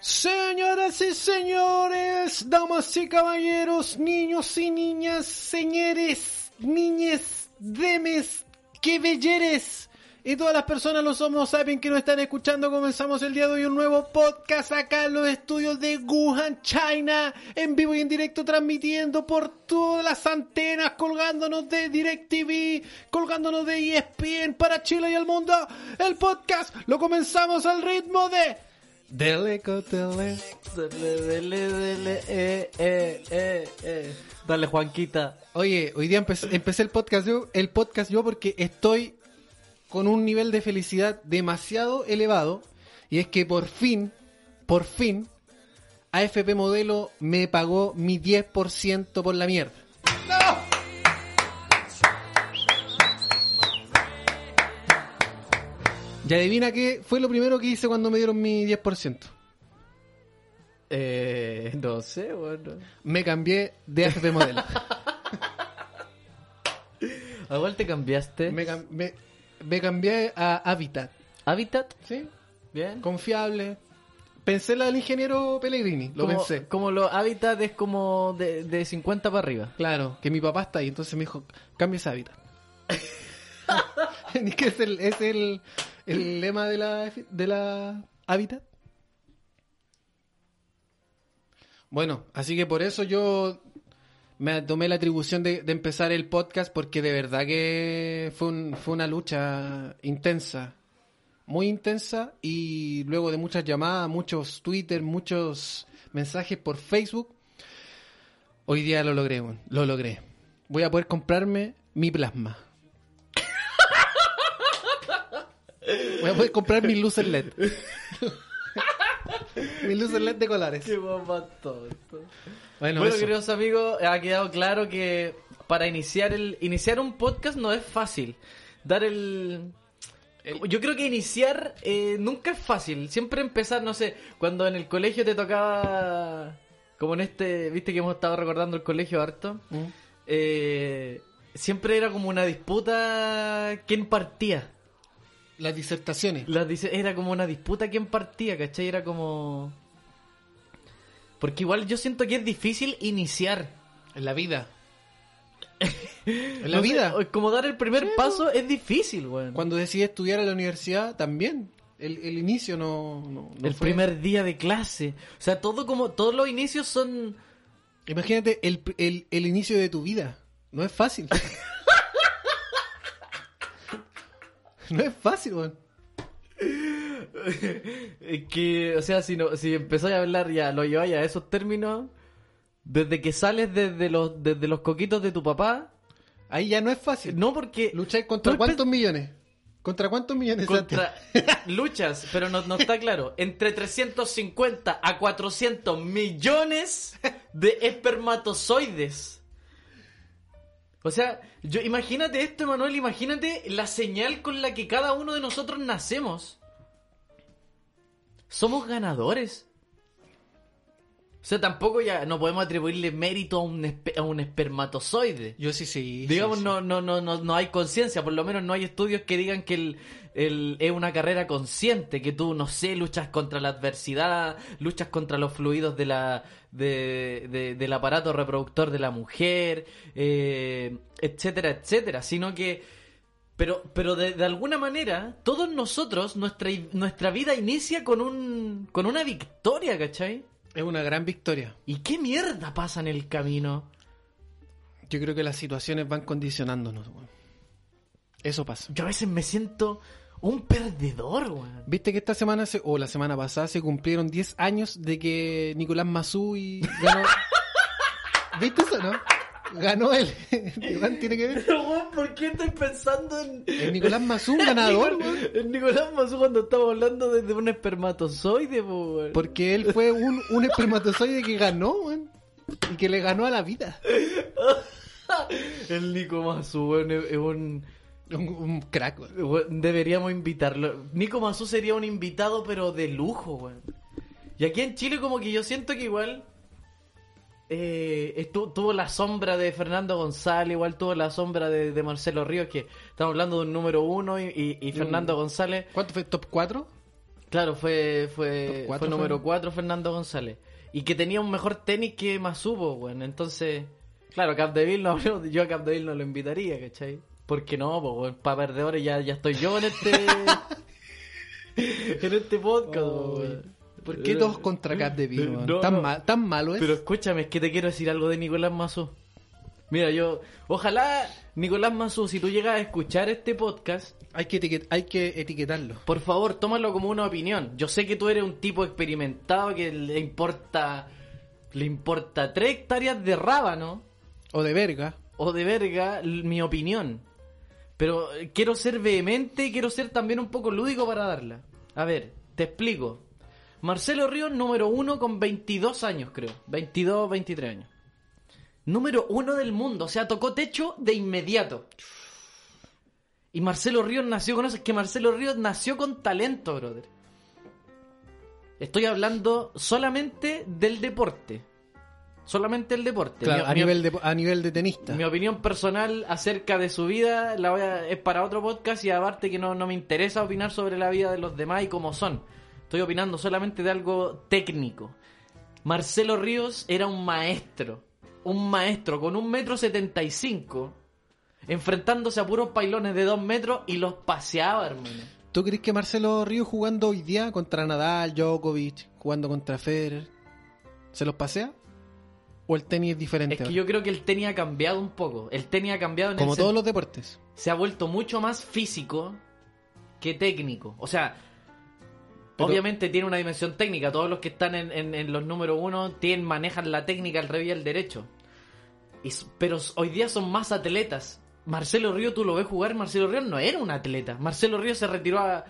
Señoras y señores, damas y caballeros, niños y niñas, señores, niñes, demes, que belleres. Y todas las personas, los Homo sapiens que nos están escuchando, comenzamos el día de hoy un nuevo podcast acá en los estudios de Wuhan, China, en vivo y en directo, transmitiendo por todas las antenas, colgándonos de DirecTV, colgándonos de ESPN para Chile y el mundo. El podcast lo comenzamos al ritmo de... Dele, cotele. Dele, dele, dele, eh, eh, eh, eh. Dale, Juanquita. Oye, hoy día empecé, empecé el podcast yo, el podcast yo porque estoy con un nivel de felicidad demasiado elevado y es que por fin, por fin, AFP Modelo me pagó mi 10% por la mierda. Y adivina qué fue lo primero que hice cuando me dieron mi 10%. Eh, no sé, bueno. Me cambié de AFP Modelo. ¿A cuál te cambiaste? me, me- me cambié a Habitat. ¿Habitat? ¿Sí? Bien. Confiable. Pensé la del ingeniero Pellegrini, lo como, pensé. Como los Habitat es como de, de 50 para arriba. Claro, que mi papá está ahí, entonces me dijo, cambia ese hábitat. que es el, es el, el lema de la, de la hábitat. Bueno, así que por eso yo me tomé la atribución de, de empezar el podcast porque de verdad que fue, un- fue una lucha intensa, muy intensa y luego de muchas llamadas, muchos Twitter, muchos mensajes por Facebook, hoy día lo logré, lo logré. Voy a poder comprarme mi plasma. Voy a poder comprar mi luces LED. mi luces LED de colores. Qué mamá tonto. Bueno, Bueno, eso. queridos amigos, ha quedado claro que para iniciar el iniciar un podcast no es fácil. Dar el... Yo creo que iniciar eh, nunca es fácil. Siempre empezar, no sé, cuando en el colegio te tocaba... Como en este, viste que hemos estado recordando el colegio harto. ¿Mm? eh, siempre era como una disputa quién partía. Las disertaciones. Las era como una disputa quién partía, ¿cachai? Era como... Porque igual yo siento que es difícil iniciar. En la vida. en la No vida. como dar el primer paso es difícil, weón. Cuando decidí estudiar en la universidad, también. El, el inicio no, no- no el fue- primer día de clase. O sea, todo como todos los inicios son Imagínate el, el, el inicio de tu vida. No es fácil. no es fácil, weón. eh, que, o sea, si no si empezáis a hablar ya, lo lleváis a esos términos desde que sales desde los desde los coquitos de tu papá, Ahí ya no es fácil. no porque ¿Lucháis contra cuántos millones? ¿Contra cuántos millones? contra luchas, pero no, no está claro, entre 350 a 400 millones de espermatozoides. O sea, yo imagínate esto, Manuel, imagínate la señal con la que cada uno de nosotros nacemos. Somos ganadores. O sea, tampoco ya no podemos atribuirle mérito a un, a un espermatozoide. Yo sí, sí. Digamos, sí, sí. No, no, no, no, no hay conciencia, por lo menos no hay estudios que digan que el, el- es una carrera consciente, que tú, no sé, luchas contra la adversidad, luchas contra los fluidos de la, de, de- del aparato reproductor de la mujer, eh, etcétera, etcétera, sino que, pero, pero de, de alguna manera, todos nosotros, nuestra, nuestra vida inicia con un, con una victoria, ¿cachai? Es una gran victoria. ¿Y qué mierda pasa en el camino? Yo creo que las situaciones van condicionándonos, weón. Eso pasa. Yo a veces me siento un perdedor, weón. ¿Viste que esta semana, se- o la semana pasada, se cumplieron 10 años de que Nicolás Mazú ganó... ¿Viste eso, no? Ganó él. Iván tiene que ver. Pero, weón, ¿por qué estoy pensando en... El Nicolás Mazú, ganador, weón. En Nicolás Mazú cuando estamos hablando de, de un espermatozoide, weón. Porque él fue un, un espermatozoide que ganó, weón. Y que le ganó a la vida. El Nico Mazú, weón, es un... Un, un crack, weón, Deberíamos invitarlo. Nico Mazú sería un invitado, pero de lujo, weón. Y aquí en Chile como que yo siento que igual eh, estu- tuvo la sombra de Fernando González, igual tuvo la sombra de, de Marcelo Ríos, que estamos hablando de un número uno y, y- y Fernando González, ¿Cuánto fue? ¿Top 4? claro, fue, fue, cuatro fue número ¿no? 4 Fernando González. Y que tenía un mejor tenis que Masubo, weón. Entonces, claro, Capdeville no, yo a Capdeville no lo invitaría, ¿cachai? Porque no, pues, para perdedores ya, ya estoy yo en este... en este podcast, Oh. ¿Por qué todos contra Capdeville, weón? No, ¿Tan, no. mal- ¿Tan malo es? Pero escúchame, es que te quiero decir algo de Nicolás Mazú. Mira, yo, ojalá, Nicolás Mazú, si tú llegas a escuchar este podcast, Hay, que etiquet- hay que etiquetarlo. por favor, tómalo como una opinión. Yo sé que tú eres un tipo experimentado que le importa, le importa tres hectáreas de rábano O de verga. o de verga mi opinión. Pero eh, quiero ser vehemente y quiero ser también un poco lúdico para darla. A ver, te explico. Marcelo Ríos, número uno con 22 años, creo. 22, 23 años. Número uno del mundo. O sea, tocó techo de inmediato. Y Marcelo Ríos nació con eso. Es que Marcelo Ríos nació con talento, brother. Estoy hablando solamente del deporte. Solamente el deporte. Claro, Mi- a, mi- nivel de, a nivel de tenista. mi opinión personal acerca de su vida la voy a- es para otro podcast y aparte que no, no me interesa opinar sobre la vida de los demás y cómo son. Estoy opinando solamente de algo técnico. Marcelo Ríos era un maestro. Un maestro con un metro setenta y cinco. Enfrentándose a puros pailones de dos metros y los paseaba, hermano. ¿Tú crees que Marcelo Ríos jugando hoy día contra Nadal, Djokovic, jugando contra Federer, se los pasea? ¿O el tenis es diferente? Es que ahora? yo creo que el tenis ha cambiado un poco. El tenis ha cambiado en Como el todos los deportes. se ha vuelto mucho más físico que técnico. O sea, Obviamente tiene una dimensión técnica. Todos los que están en, los número uno tienen, manejan la técnica al revés y al derecho. Pero hoy día son más atletas. Marcelo Río, tú lo ves jugar, Marcelo Río no era un atleta. Marcelo Río se retiró a...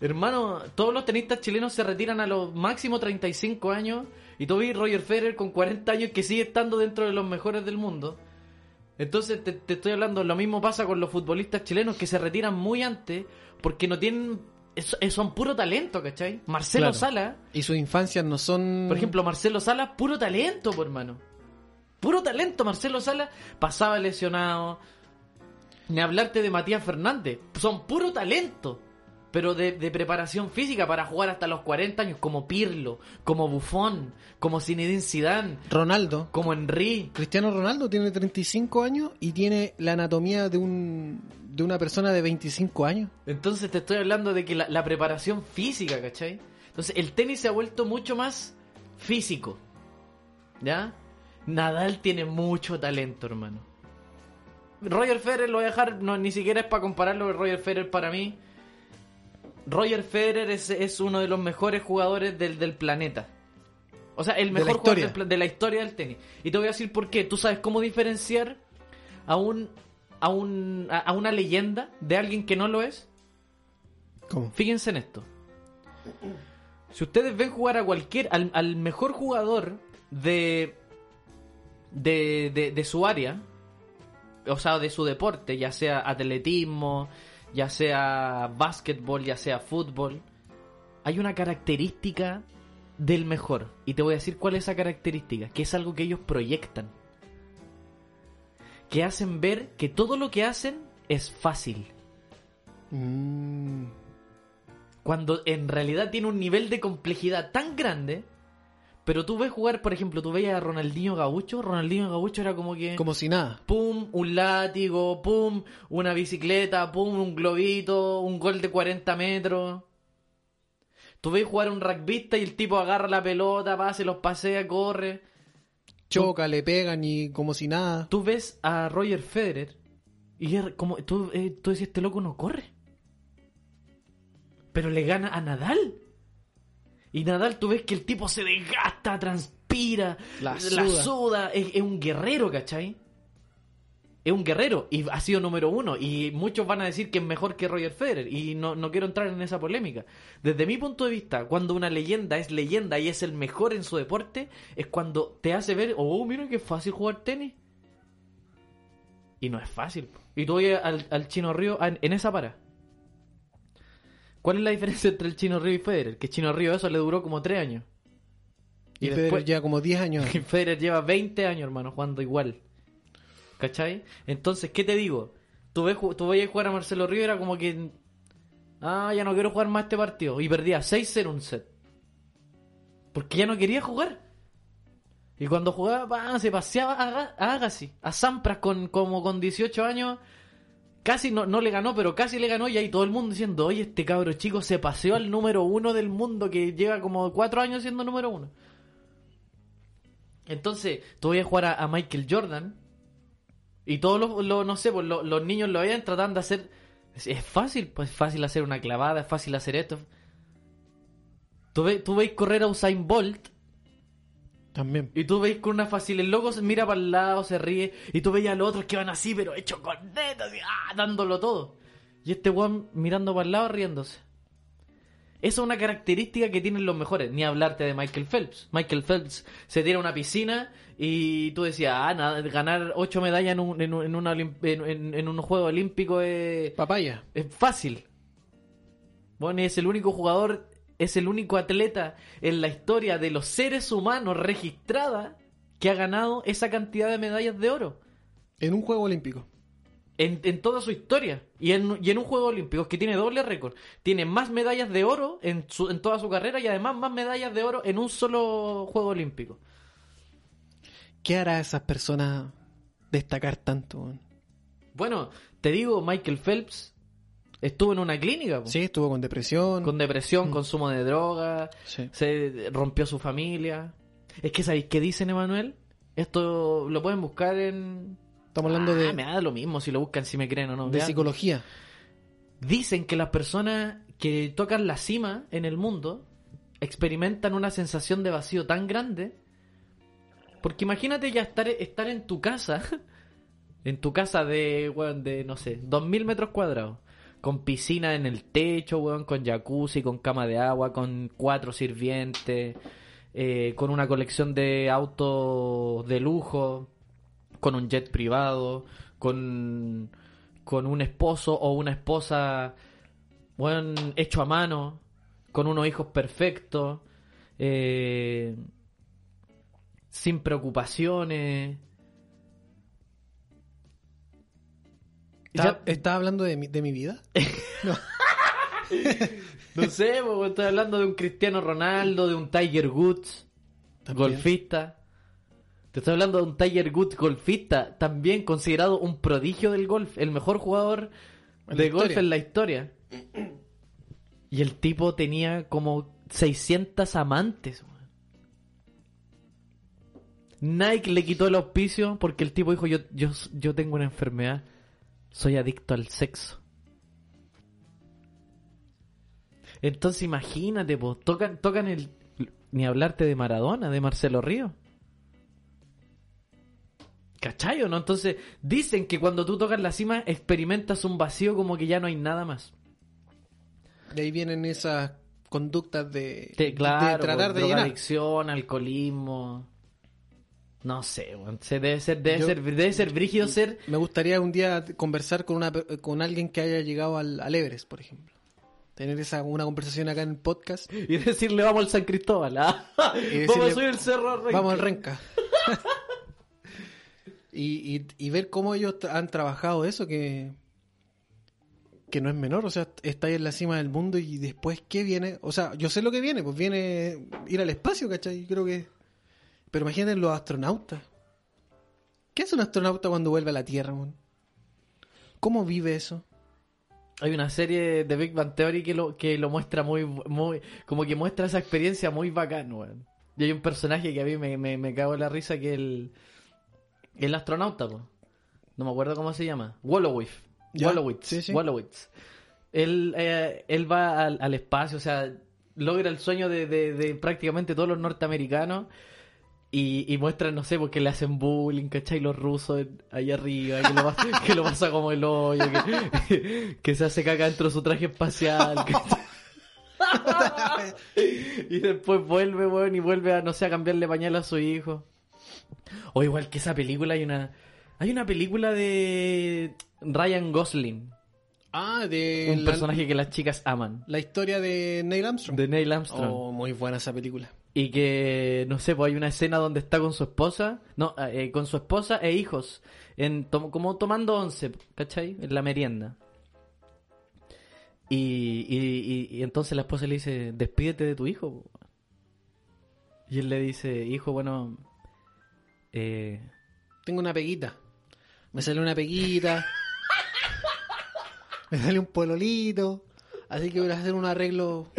Hermano, todos los tenistas chilenos se retiran a los máximo 35 años. Y tú ves Roger Federer con 40 años que sigue estando dentro de los mejores del mundo. Entonces te estoy hablando, lo mismo pasa con los futbolistas chilenos que se retiran muy antes porque no tienen... es- es- son puro talento, ¿cachai? Marcelo Claro. Sala, Y sus infancias no son... por ejemplo, Marcelo Sala, puro talento, por hermano. Puro talento, Marcelo Sala pasaba lesionado. Ni hablarte de Matías Fernández. Son puro talento. Pero de, de preparación física para jugar hasta los 40 años, como Pirlo, como Buffon, como Zinedine Zidane, Ronaldo. como Henry. Cristiano Ronaldo tiene 35 años y tiene la anatomía de un de una persona de 25 años. Entonces te estoy hablando de que la, la preparación física, ¿cachai? Entonces el tenis se ha vuelto mucho más físico. ¿Ya? Nadal tiene mucho talento, hermano. Roger Federer lo voy a dejar, no, ni siquiera es para compararlo con Roger Federer para mí. Roger Federer es, es uno de los mejores jugadores del, del planeta. O sea, el mejor jugador del de la historia del tenis. Y te voy a decir por qué. ¿Tú sabes cómo diferenciar a un a un a- a una leyenda de alguien que no lo es? ¿Cómo? Fíjense en esto. Si ustedes ven jugar a cualquier, al, al mejor jugador de, de, de, de su área, o sea, de su deporte, ya sea atletismo, ya sea básquetbol, ya sea fútbol, hay una característica del mejor. Y te voy a decir cuál es esa característica, que es algo que ellos proyectan. Que hacen ver que todo lo que hacen es fácil. Mm, cuando en realidad tiene un nivel de complejidad tan grande. Pero tú ves jugar, por ejemplo, tú veías a Ronaldinho Gaucho. Ronaldinho Gaucho era como que. como si nada. Pum, un látigo, pum, una bicicleta, pum, un globito, un gol de 40 metros. Tú ves jugar a un rugbyista y el tipo agarra la pelota, va, se los pasea, corre. Choca, le pegan y como si nada. Tú ves a Roger Federer y es como tú, eh, tú decías, este loco no corre. Pero le gana a Nadal. Y Nadal, tú ves que el tipo se desgasta, transpira, La la suda. suda. Es, es un guerrero, ¿cachai? Es un guerrero y ha sido número uno. Y muchos van a decir que es mejor que Roger Federer. Y no, no quiero entrar en esa polémica. Desde mi punto de vista, cuando una leyenda es leyenda y es el mejor en su deporte, es cuando te hace ver, oh, mira qué fácil jugar tenis. Y no es fácil. Y tú oyes al, al Chino Río en, en esa para. ¿Cuál es la diferencia entre el Chino Río y Federer? Que Chino Río eso le duró como tres años. Y, Y Federer lleva como 10 años. Federer lleva 20 años, hermano, jugando igual. ¿Cachai? Entonces, ¿qué te digo? Tú, ves, tú veías jugar a Marcelo Río y era como que... Ah, ya no quiero jugar más este partido. Y perdía 6-0 un set. Porque ya no quería jugar. Y cuando jugaba, se paseaba a, Aga- a Agassi, a Sampras con, como con 18 años. Casi no, no le ganó, pero casi le ganó. Y ahí todo el mundo diciendo, oye, este cabro chico se paseó al número uno del mundo que lleva como 4 años siendo número uno. Entonces, tú voy a jugar a Michael Jordan. Y todos los, los- no sé, pues los, los niños lo vayan tratando de hacer. Es, es fácil, pues es fácil hacer una clavada, es fácil hacer esto. Tú, ve- tú veis correr a Usain Bolt También. y tú veis con una fácil, el loco se mira para el lado, se ríe, y tú veis a los otros que van así, pero hecho con y, ah, dándolo todo. Y este weón mirando para el lado, riéndose. Esa es una característica que tienen los mejores. Ni hablarte de Michael Phelps. Michael Phelps se tira a una piscina y tú decías, ah, nada, ganar ocho medallas en un, en un, en una en- un juego olímpico es, Papaya. es fácil. Bueno, es el único jugador, es el único atleta en la historia de los seres humanos registrada que ha ganado esa cantidad de medallas de oro. En un juego olímpico. En, en toda su historia. Y en, y en un juego olímpico que tiene doble récord. Tiene más medallas de oro en, su, en toda su carrera y además más medallas de oro en un solo juego olímpico. ¿Qué hará a esas personas destacar tanto? Bueno, te digo, Michael Phelps estuvo en una clínica. po. Sí, estuvo con depresión. Con depresión, consumo de drogas, Sí. se rompió su familia. Es que, ¿sabéis qué dicen, Emanuel? Esto lo pueden buscar en... Estamos hablando Ah, de, me da lo mismo si lo buscan, si me creen o no. de psicología. Dicen que las personas que tocan la cima en el mundo experimentan una sensación de vacío tan grande. Porque imagínate ya estar, estar en tu casa, en tu casa de, weón, de, no sé, 2000 metros cuadrados, con piscina en el techo, weón, con jacuzzi, con cama de agua, con cuatro sirvientes, eh, con una colección de autos de lujo, con un jet privado, con, con un esposo o una esposa bueno, hecho a mano, con unos hijos perfectos, eh, sin preocupaciones. ¿Está- ¿Estás hablando de mi, de mi vida? No. no sé, estoy hablando de un Cristiano Ronaldo, de un Tiger Woods, También. golfista. Te estoy hablando de un Tiger Woods golfista, también considerado un prodigio del golf, el mejor jugador de golf en la historia. Y el tipo tenía como 600 amantes. Nike le quitó el auspicio porque el tipo dijo, yo, yo, yo tengo una enfermedad, soy adicto al sexo. Entonces imagínate, pues, tocan, tocan el... Ni hablarte de Maradona, de Marcelo Río. ¿Cachai o no? Entonces dicen que cuando tú tocas la cima experimentas un vacío como que ya no hay nada más. De ahí vienen esas conductas de, claro, de tratar de llenar. drogadicción, alcoholismo. No sé. Se debe ser, debe Yo- ser, debe ser brígido ser. Me gustaría un día conversar con una con alguien que haya llegado al, al Everest, por ejemplo. Tener esa una conversación acá en el podcast. Y decirle vamos al San Cristóbal, ¿ah? Vamos a subir el cerro Renca. Vamos al Renca. y, y, y ver cómo ellos han trabajado eso que que no es menor, o sea, está ahí en la cima del mundo y después qué viene, o sea, yo sé lo que viene, pues viene ir al espacio, ¿cachai? Creo que pero imagínate los astronautas. ¿Qué hace un astronauta cuando vuelve a la Tierra, man? ¿Cómo vive eso? Hay una serie de Big Bang Theory que lo, que lo muestra muy, muy, como que muestra esa experiencia muy bacán, weón. Y hay un personaje que a mí me, me, me cago en la risa que el, el astronauta, po. No me acuerdo cómo se llama. Wolowitz. Ya, Wolowitz. sí, sí. Wolowitz. Él, eh, él va al, al espacio, o sea, logra el sueño de, de, de prácticamente todos los norteamericanos. Y, y muestran, no sé, porque le hacen bullying, ¿cachai? Los rusos ahí arriba, que lo, pasa, que lo pasa como el hoyo, que, que se hace caca dentro de su traje espacial. ¿cachai? y después vuelve, weón, y vuelve a, no sé, a cambiarle pañal a su hijo. O igual que esa película, hay una, hay una película de Ryan Gosling. Ah, de Un la, personaje que las chicas aman. la historia de Neil Armstrong. De Neil Armstrong. Oh, muy buena esa película. Y que, no sé, pues hay una escena donde está con su esposa, no, eh, con su esposa e hijos, en tom- como tomando once, ¿cachai? En la merienda. Y, y, y- y entonces la esposa le dice, despídete de tu hijo. po". Y él le dice, hijo, bueno, eh, Tengo una peguita. Me salió una peguita. me salió un pololito. Así que voy a hacer un arreglo.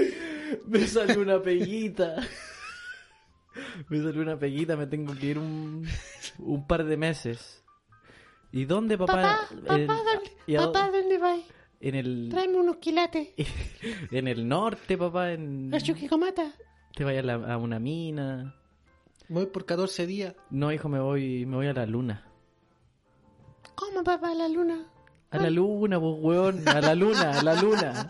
me salió una peguita. me salió una peguita, me tengo que ir un, un par de meses. ¿Y dónde, papá? En- ¿y a dó- ¿dónde vas? En el, Tráeme unos quilates. en el norte, papá. En, La chuquicomata. te vayas a, la- a una mina. Voy por 14 días. No, hijo, me voy, me voy a la luna. ¿Cómo papá la luna? A la luna, pues, weón. A la luna, a la luna.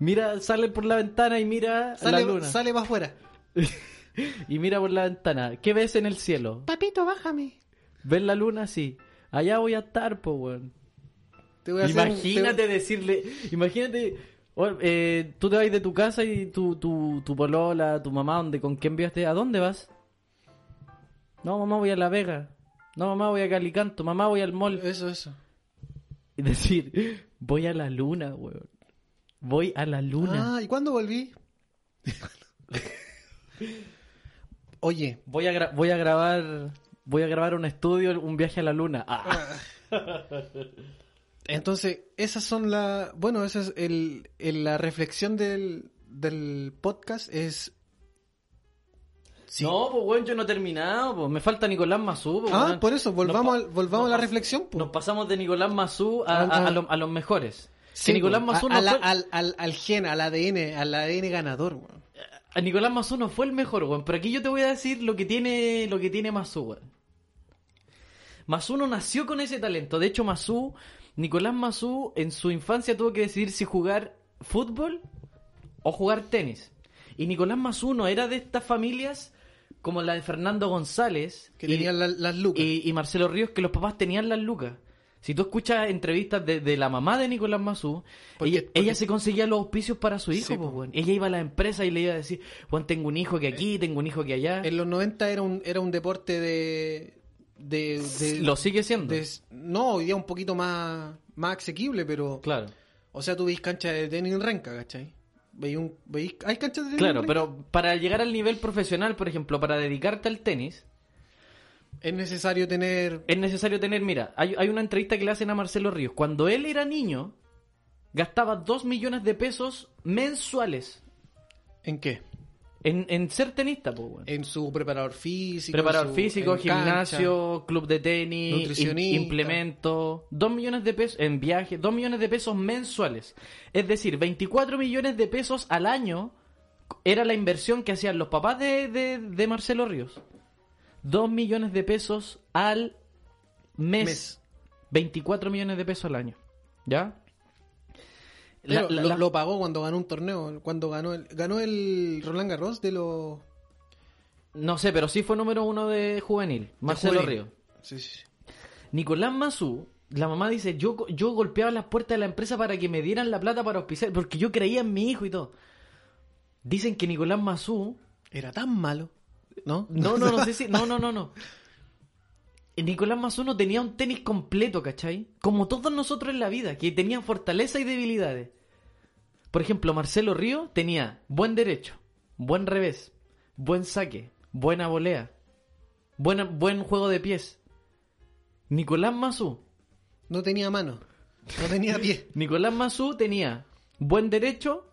Mira, sale por la ventana y mira Sale, la luna. sale para afuera. Y mira por la ventana. ¿Qué ves en el cielo? Papito, bájame. ¿Ves la luna? Sí. Allá voy a estar, pues, weón. Te voy a hacer Imagínate te- decirle, imagínate, o- eh, tú te vas de tu casa y tu, tu, tu polola, tu mamá, donde, ¿con quién viaste? ¿A dónde vas? No, mamá, voy a La Vega. No, mamá, voy a Calicanto. Mamá, voy al mall. Eso, eso. Y decir, voy a la luna, weón. Voy a la luna. Ah, ¿y cuándo volví? Oye, Voy, a gra- voy a grabar, voy a grabar un estudio, un viaje a la luna. Ah. entonces, esas son las... Bueno, esa es el, el- la reflexión del, del podcast es... Sí. No, pues, weón, yo no he terminado, pues. Me falta Nicolás Mazú, pues, Ah, por eso, volvamos, Nos volvamos a la reflexión. po. Nos pasamos de Nicolás Mazú a, Ah, a- ah. a lo- a los mejores. Sí, que Nicolás po, Mazú no a la- fue... al, al, al gen, al ADN, al ADN ganador. A Nicolás Mazú no fue el mejor, weón. Pero aquí yo te voy a decir lo que tiene, lo que tiene Mazú, weón. Mazú no nació con ese talento. De hecho, Mazú, Nicolás Mazú, en su infancia tuvo que decidir si jugar fútbol o jugar tenis. Y Nicolás Mazú no era de estas familias como la de Fernando González Que y, tenían la- las lucas. y- y Marcelo Ríos, que los papás tenían las lucas. Si tú escuchas entrevistas de, de la mamá de Nicolás Mazú, Porque- ella, porque- ella se conseguía los auspicios para su hijo, Sí, po. weón. Ella iba a la empresa y le iba a decir, Juan, tengo un hijo que aquí, tengo un hijo que allá. En los 90 era un, era un deporte de... de, de- Lo sigue siendo. no, hoy día un poquito más, más asequible, pero... Claro, O sea, tú veis canchas de tenis en Renca, ¿cachai? ¿Veis un, veis, ¿Hay canchas de tenis claro, en Renca? pero para llegar al nivel profesional, por ejemplo, para dedicarte al tenis, Es necesario tener... es necesario tener, mira, hay, hay una entrevista que le hacen a Marcelo Ríos. Cuando él era niño, gastaba 2 millones de pesos mensuales ¿En qué? en, en ser tenista, po, weón. En su preparador físico. Preparador su- físico, cancha. gimnasio, club de tenis, Nutricionista. im- implemento, 2 millones de pesos en viaje, 2 millones de pesos mensuales. Es decir, 24 millones de pesos al año era la inversión que hacían los papás de, de, de Marcelo Ríos. 2 millones de pesos al mes. Mes. 24 millones de pesos al año. ¿Ya? La- Pero la- lo, pagó cuando ganó un torneo. Cuando ganó el, ganó el Roland Garros de los... No sé, pero sí fue número uno de juvenil. Marcelo juvenil. Ríos. Sí, sí, sí. Nicolás Mazú, la mamá dice, yo, yo golpeaba las puertas de la empresa para que me dieran la plata para auspiciar, porque yo creía en mi hijo y todo. Dicen que Nicolás Mazú, Era tan malo, ¿no? no, no, no sé si, no, no, no, no. Nicolás Mazú no tenía un tenis completo, ¿cachai? Como todos nosotros en la vida, que tenían fortaleza y debilidades. Por ejemplo, Marcelo Río tenía buen derecho, buen revés, buen saque, buena volea, buena, buen juego de pies. Nicolás Mazú No tenía mano. No tenía pie. Nicolás Mazú tenía buen derecho,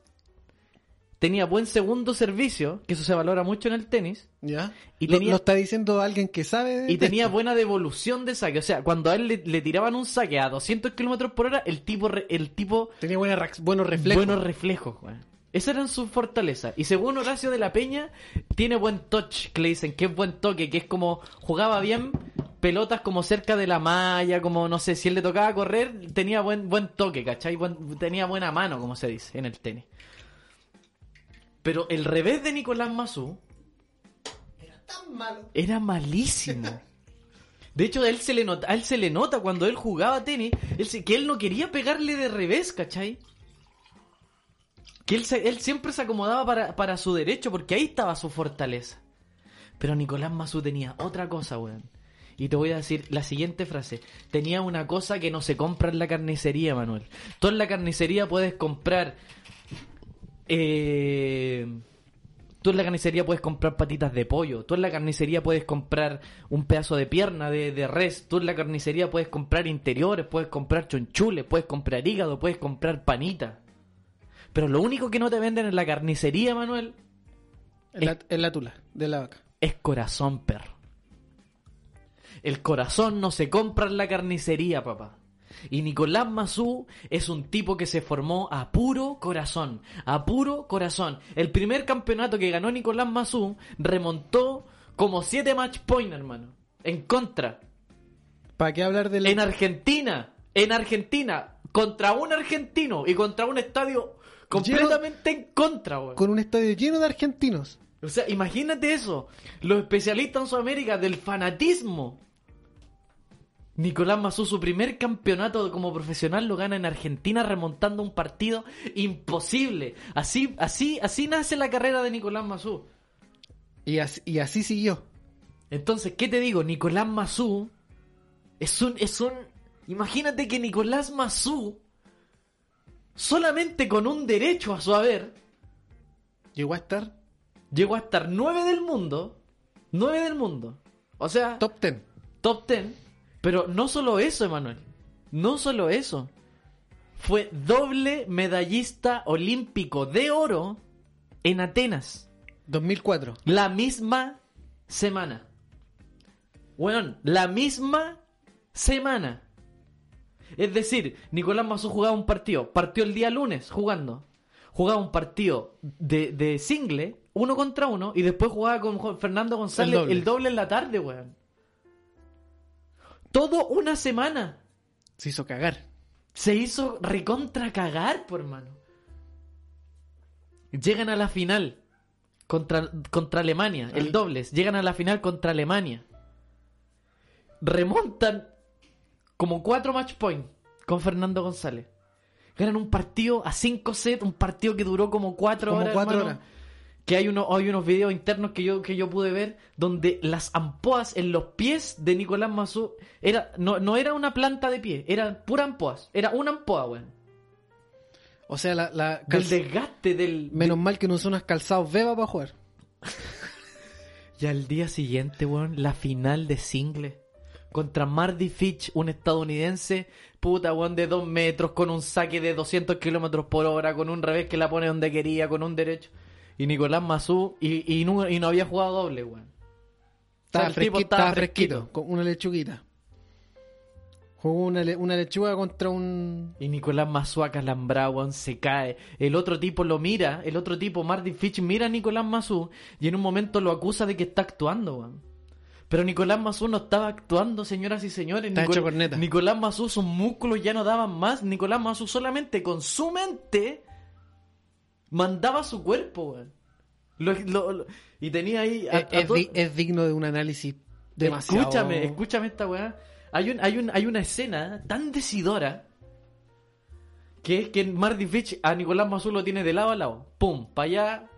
tenía buen segundo servicio, que eso se valora mucho en el tenis, ¿Ya? Y lo, tenía- lo está diciendo alguien que sabe. de y tenía esto. buena devolución de saque. O sea, cuando a él le, le tiraban un saque a 200 kilómetros por hora, el tipo, el tipo Tenía buena buenos reflejos. buenos reflejos. weón. Esas eran sus fortalezas. Y según Horacio de la Peña, tiene buen touch, que le dicen que es buen toque, que es como jugaba bien pelotas como cerca de la malla, como no sé, si él le tocaba correr, tenía buen buen toque, ¿cachai? Buen- tenía buena mano, como se dice en el tenis. Pero el revés de Nicolás Mazú Era tan malo. era malísimo. De hecho, a él se le nota, a él se le nota cuando él jugaba tenis, él se- que él no quería pegarle de revés, ¿cachai? Que él, se- él siempre se acomodaba para, para su derecho, porque ahí estaba su fortaleza. Pero Nicolás Mazú tenía otra cosa, weón. Y te voy a decir la siguiente frase. Tenía una cosa que no se compra en la carnicería, Manuel. Tú en la carnicería puedes comprar... Eh, tú en la carnicería puedes comprar patitas de pollo. Tú en la carnicería puedes comprar un pedazo de pierna de, de res. Tú en la carnicería puedes comprar interiores, puedes comprar chonchules, puedes comprar hígado, puedes comprar panita. Pero lo único que no te venden en la carnicería, Manuel, En la, en la tula de la vaca. es corazón, perro. El corazón no se compra en la carnicería, papá. Y Nicolás Mazú es un tipo que se formó a puro corazón, a puro corazón. El primer campeonato que ganó Nicolás Mazú remontó como siete match point, hermano. En contra. ¿Para qué hablar de la... En Argentina. En Argentina. Contra un argentino y contra un estadio completamente en contra, con un estadio lleno de argentinos? O sea, imagínate eso. Los especialistas en Sudamérica del fanatismo. Nicolás Mazú, su primer campeonato como profesional lo gana en Argentina remontando un partido imposible. Así, así, así nace la carrera de Nicolás Mazú. Y así, y así siguió. Entonces, ¿qué te digo? Nicolás Mazú es un, es un. Imagínate que Nicolás Mazú, solamente con un derecho a su haber, Llegó a estar llegó a estar nueve del mundo. Nueve del mundo. O sea, top 10. top 10. Pero no solo eso, Emanuel. No solo eso. Fue doble medallista olímpico de oro en Atenas. 2004. La misma semana. Bueno, la misma semana. Es decir, Nicolás Mazú jugaba un partido. Partió el día lunes jugando. Jugaba un partido de, de single, uno contra uno, y después jugaba con Fernando González El el doble. doble, en la tarde, weón. Todo una semana. Se hizo cagar. Se hizo recontra cagar, por mano. Llegan a la final contra, contra Alemania, el dobles. Llegan a la final contra Alemania. Remontan como cuatro match point con Fernando González. Ganan un partido a cinco sets, un partido que duró como cuatro Como horas. cuatro hermano. horas. Que hay, uno, hay unos videos internos que yo, que yo pude ver donde las ampoas en los pies de Nicolás Mazú era, no, no era una planta de pie, eran pura ampoas. Era una ampoa, weón. O sea, la, la Del desgaste del. menos mal que no usó unos calzados beba para jugar. Y al día siguiente, weón, la final de single. Contra Marty Fitch, un estadounidense, puta, weón, de dos metros, con un saque de 200 kilómetros por hora, con un revés que la pone donde quería, con un derecho. Y Nicolás Mazú, y, y, no, y no había jugado doble, weón. Estaba, el tipo fresquito, estaba fresquito, fresquito. con una lechuguita. Jugó una, le- una lechuga contra un... Y Nicolás Mazú acalambrado, weón, se cae. El otro tipo lo mira, el otro tipo, Marty Fitch, mira a Nicolás Mazú y en un momento lo acusa de que está actuando, weón. Pero Nicolás Mazú no estaba actuando, señoras y señores. Está hecho corneta. Nicolás Mazú, sus músculos ya no daban más. Nicolás Mazú solamente con su mente mandaba su cuerpo, weón. Lo- lo- lo- y tenía ahí... a- es, a es todo- di- es digno de un análisis demasiado... Escúchame, escúchame esta weá. Hay, un, hay, un, hay una escena tan decidora que es que Marty Fitch a Nicolás Mazú lo tiene de lado a lado. Pum, para allá.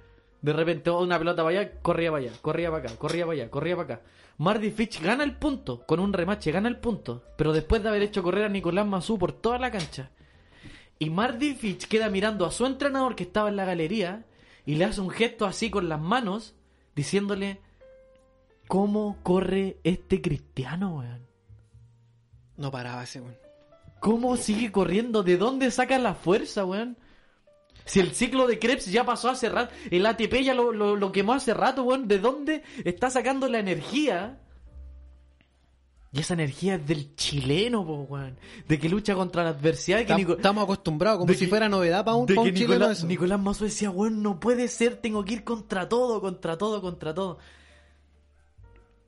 De repente oh, una pelota para allá, corría para allá, corría para acá, corría para allá, corría para acá. Marty Fitch gana el punto, con un remache gana el punto, pero después de haber hecho correr a Nicolás Mazú por toda la cancha. Y Marty Fitch queda mirando a su entrenador que estaba en la galería y le hace un gesto así con las manos, diciéndole, ¿cómo corre este cristiano, weón? No paraba ese, weón. ¿Cómo sigue corriendo? ¿De dónde saca la fuerza, weón? Si el ciclo de Krebs ya pasó hace rato, el ATP ya lo, lo- lo quemó hace rato, weón. ¿De dónde está sacando la energía? Y esa energía es del chileno, po, weón. De que lucha contra la adversidad. de que Nico- Estamos acostumbrados, como de si que- fuera novedad para un, de pa' que un chileno Nicolás, eso. Nicolás Mazo decía, weón, no puede ser, tengo que ir contra todo, contra todo, contra todo.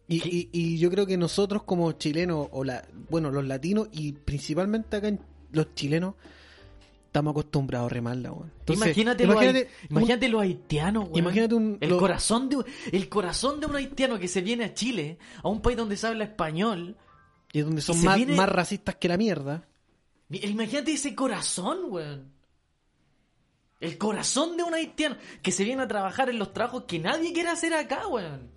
Y, y, y yo creo que nosotros como chilenos, o la, bueno, los latinos y principalmente acá en los chilenos, estamos acostumbrados a remarla, weón. Entonces, imagínate, los imagínate, imagínate los haitianos, weón. Imagínate un- el lo- corazón de un- el corazón de un haitiano que se viene a Chile, a un país donde se habla español, Y donde son más, viene- más racistas que la mierda. Mi- Imagínate ese corazón, weón. El corazón de un haitiano que se viene a trabajar en los trabajos que nadie quiere hacer acá, weón.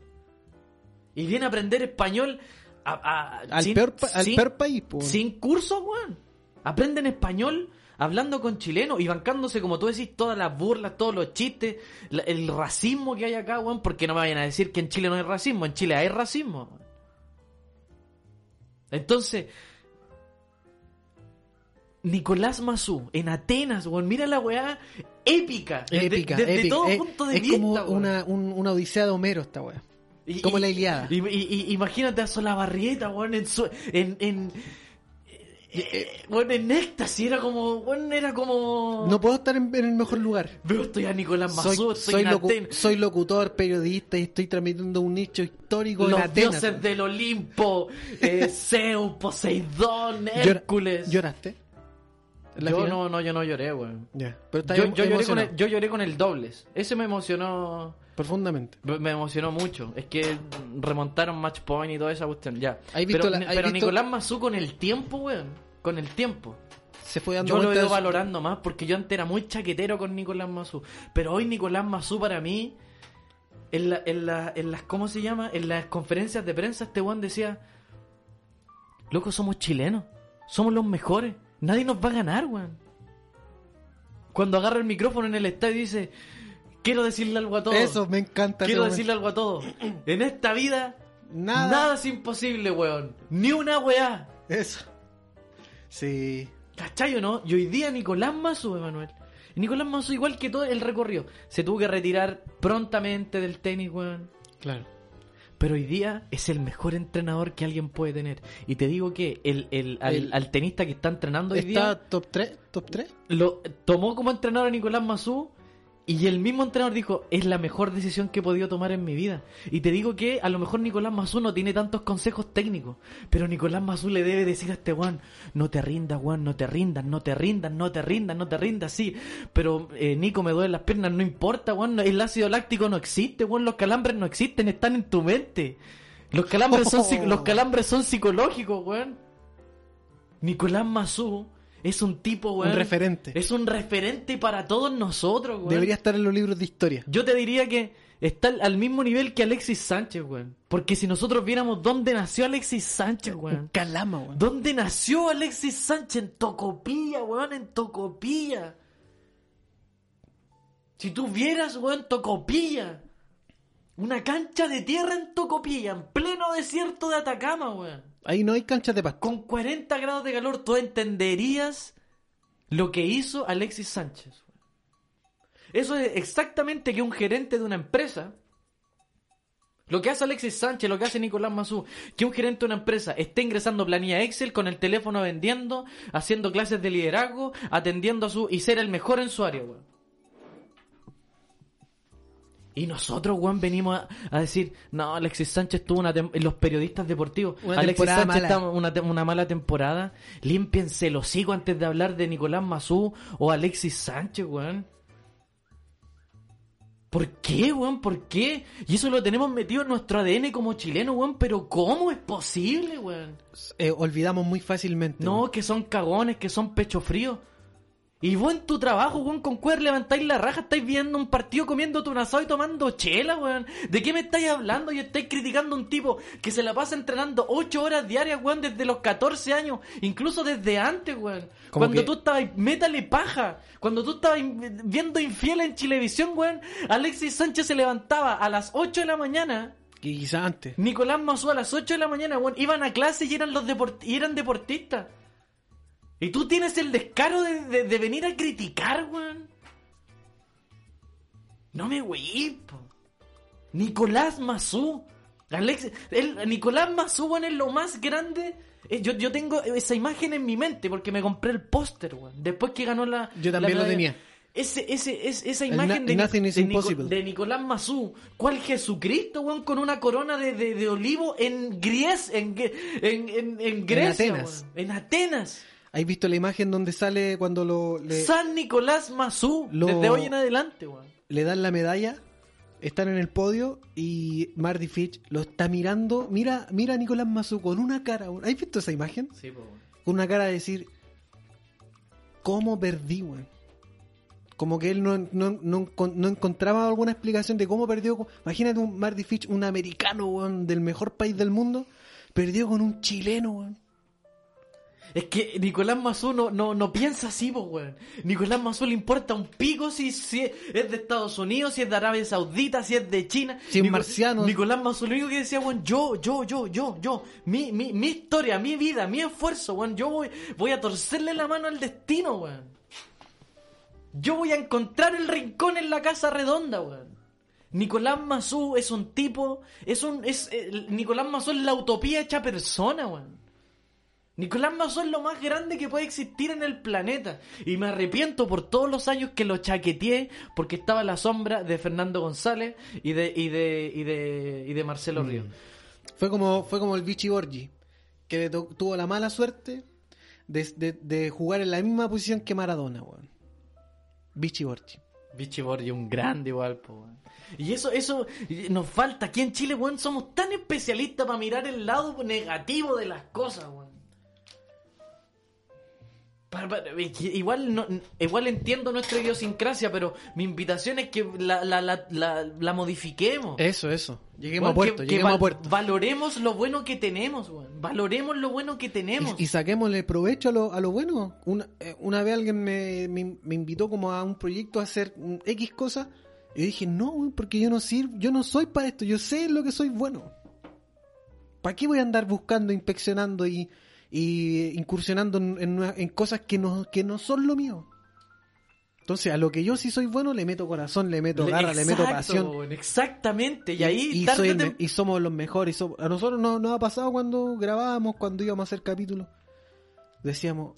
Y viene a aprender español a- a- Al, sin- peor, pa- al sin- peor país, po. Sin cursos, weón. Aprenden español hablando con chilenos y bancándose, como tú decís, todas las burlas, todos los chistes, la- el racismo que hay acá, weón. Porque no me vayan a decir que en Chile no hay racismo. En Chile hay racismo. Entonces, Nicolás Mazú, en Atenas, weón. Mira la weá épica. Épica, desde épica. todo es, punto de es vista, como weón. una, un- una odisea de Homero esta weá. Y- Como la Iliada. y- imagínate a Solabarrieta, weón, en, su- en, en, eh, bueno, en éxtasis, era como, bueno, era como... No puedo estar en, en el mejor lugar. Veo, estoy a Nicolás Soy, Mazú, soy, locu- Atenas. soy locutor, periodista y estoy transmitiendo un nicho histórico en Los dioses del Olimpo, eh, Zeus, Poseidón, Hércules. ¿Lloraste? ¿En la Yo final? no, no, yo no lloré, weón. Pero estás Yo, em- yo yo lloré con el dobles. Ese me emocionó. Profundamente. Me emocionó mucho. Es que remontaron match point y toda esa cuestión. Ya. ¿Has visto pero la- has pero visto- Nicolás Mazú con el tiempo, weón. Con el tiempo. Se fue dando Yo lo su- valorando más porque yo antes era muy chaquetero con Nicolás Mazú. Pero hoy Nicolás Mazú para mí, en, la, en, la- en las, ¿cómo se llama? En las conferencias de prensa este weón decía, loco, somos chilenos. Somos los mejores. Nadie nos va a ganar, weón. Cuando agarra el micrófono en el estadio y dice, quiero decirle algo a todos. Eso, me encanta. Quiero decirle algo a todos. En esta vida. Nada. nada es imposible, weón. Ni una weá. Eso. Sí. ¿Cachai o no? Y hoy día Nicolás Mazú, Emanuel. Nicolás Mazú, igual que todo el recorrido, se tuvo que retirar prontamente del tenis, weón. Claro. Pero hoy día es el mejor entrenador que alguien puede tener. Y te digo que el, el- al, El- al tenista que está entrenando hoy ¿Está día top 3? ¿Top 3? lo tomó como entrenador a Nicolás Mazú y el mismo entrenador dijo, es la mejor decisión que he podido tomar en mi vida. Y te digo que a lo mejor Nicolás Mazú no tiene tantos consejos técnicos, pero Nicolás Mazú le debe decir a este Juan, no te rindas, Juan, no te rindas, no te rindas, no te rindas, no te rindas, sí. Pero eh, Nico, me duelen las piernas, no importa, Juan, el ácido láctico no existe, Juan, los calambres no existen, están en tu mente. Los calambres son, los calambres son psicológicos, Juan. Nicolás Mazú es un tipo, weón. Un referente. Es un referente para todos nosotros, weón. Debería estar en los libros de historia. Yo te diría que está al- mismo nivel que Alexis Sánchez, weón. Porque si nosotros viéramos dónde nació Alexis Sánchez, weón. calama, weón. ¿Dónde nació Alexis Sánchez? En Tocopilla, weón, en Tocopilla. Si tú vieras, weón, Tocopilla. Una cancha de tierra en Tocopilla, en pleno desierto de Atacama, weón. Ahí no hay canchas de pasto. Con 40 grados de calor, tú entenderías lo que hizo Alexis Sánchez. Eso es exactamente que un gerente de una empresa, lo que hace Alexis Sánchez, lo que hace Nicolás Mazú, que un gerente de una empresa esté ingresando planilla Excel con el teléfono vendiendo, haciendo clases de liderazgo, atendiendo a su y ser el mejor en su área, weón. Y nosotros, weón, venimos a, a decir, no, Alexis Sánchez tuvo una los periodistas deportivos. Una Alexis Sánchez mala. está una, te- una mala temporada. Límpiense los hocico antes de hablar de Nicolás Mazú o Alexis Sánchez, weón. ¿Por qué, weón? ¿Por qué? Y eso lo tenemos metido en nuestro ADN como chileno, weón. Pero ¿cómo es posible, weón? Eh, olvidamos muy fácilmente. No, weón. que son cagones, que son pecho frío. Y vos en tu trabajo, weón, con cuer levantáis la raja, estáis viendo un partido comiendo un asado y tomando chela, weón. ¿De qué me estáis hablando? Y estáis criticando a un tipo que se la pasa entrenando 8 horas diarias, weón, desde los 14 años, incluso desde antes, weón. Cuando que- tú estabas, métale paja. Cuando tú estabas viendo infiel en Chilevisión, weón, Alexis Sánchez se levantaba a las 8 de la mañana. Y quizás antes. Nicolás Mazú a las 8 de la mañana, weón, iban a clase y eran los deport y eran deportistas. Y tú tienes el descaro de, de- de venir a criticar, weón. No me weí, po. Nicolás Mazú. Alex, el, Nicolás Mazú, weón, es lo más grande. Eh, Yo, yo tengo esa imagen en mi mente porque me compré el póster, weón. Después que ganó la. Yo también la lo tenía. Ese, ese, es- esa imagen de, de, Nico- de Nicolás Mazú. ¿Cuál Jesucristo, weón? Con una corona de, de, olivo en Gries, en, en, en, en Grecia, Atenas. weón. En Atenas. ¿Has visto la imagen donde sale cuando lo, le, San Nicolás Mazú. Lo- Desde hoy en adelante, weón. le dan la medalla están en el podio y Marty Fitch lo está mirando. Mira, mira a Nicolás Mazú con una cara. weón. ¿Has visto esa imagen? Sí, po, weón. Con una cara de decir, ¿cómo perdí, weón? Como que él no, no, no, no encontraba alguna explicación de cómo perdió. Imagínate un Marty Fitch, un americano, weón, del mejor país del mundo, perdió con un chileno, weón. Es que Nicolás Mazú no, no, no piensa así, po, weón. Nicolás Mazú le importa un pico si, si es de Estados Unidos, si es de Arabia Saudita, si es de China. Si es Nico- marciano. Nicolás Mazú lo único que decía, weón, yo, yo, yo, yo, yo. Mi, mi, mi historia, mi vida, mi esfuerzo, weón. Yo voy, voy a torcerle la mano al destino, weón. Yo voy a encontrar el rincón en la casa redonda, weón. Nicolás Mazú es un tipo, es un, es, eh, Nicolás Mazú es la utopía hecha persona, weón. Nicolás Mazú es lo más grande que puede existir en el planeta. Y me arrepiento por todos los años que lo chaqueteé porque estaba a la sombra de Fernando González y de, y de, y de, y de Marcelo Mm. Ríos. Fue como, fue como el Vichy Borgi, que tuvo la mala suerte de, de- de jugar en la misma posición que Maradona, weón. Vichy Borgi. Vichy Borgi, un grande igual, po, weón. Y eso, eso nos falta. Aquí en Chile, weón, somos tan especialistas para mirar el lado negativo de las cosas, weón. Igual, no, igual entiendo nuestra idiosincrasia, pero mi invitación es que la, la, la, la, la modifiquemos. Eso, eso. Lleguemos a puerto, que- que lleguemos a puerto. Valoremos lo bueno que tenemos. Valoremos lo bueno que tenemos. Y, y saquémosle provecho a lo, a lo bueno. Una, eh, una vez alguien me, me, me invitó como a un proyecto a hacer X cosas. Y yo dije, no, porque yo no sirvo, yo no soy para esto, yo sé lo que soy bueno. ¿Para qué voy a andar buscando, inspeccionando y, y incursionando en, en nue- en cosas que no, que no son lo mío? Entonces, a lo que yo sí soy bueno, le meto corazón, le meto garra, le meto pasión. exactamente. Y ahí y, soy el y somos los mejores. y somos- a nosotros no- nos ha pasado cuando grabábamos, cuando íbamos a hacer capítulos. Decíamos,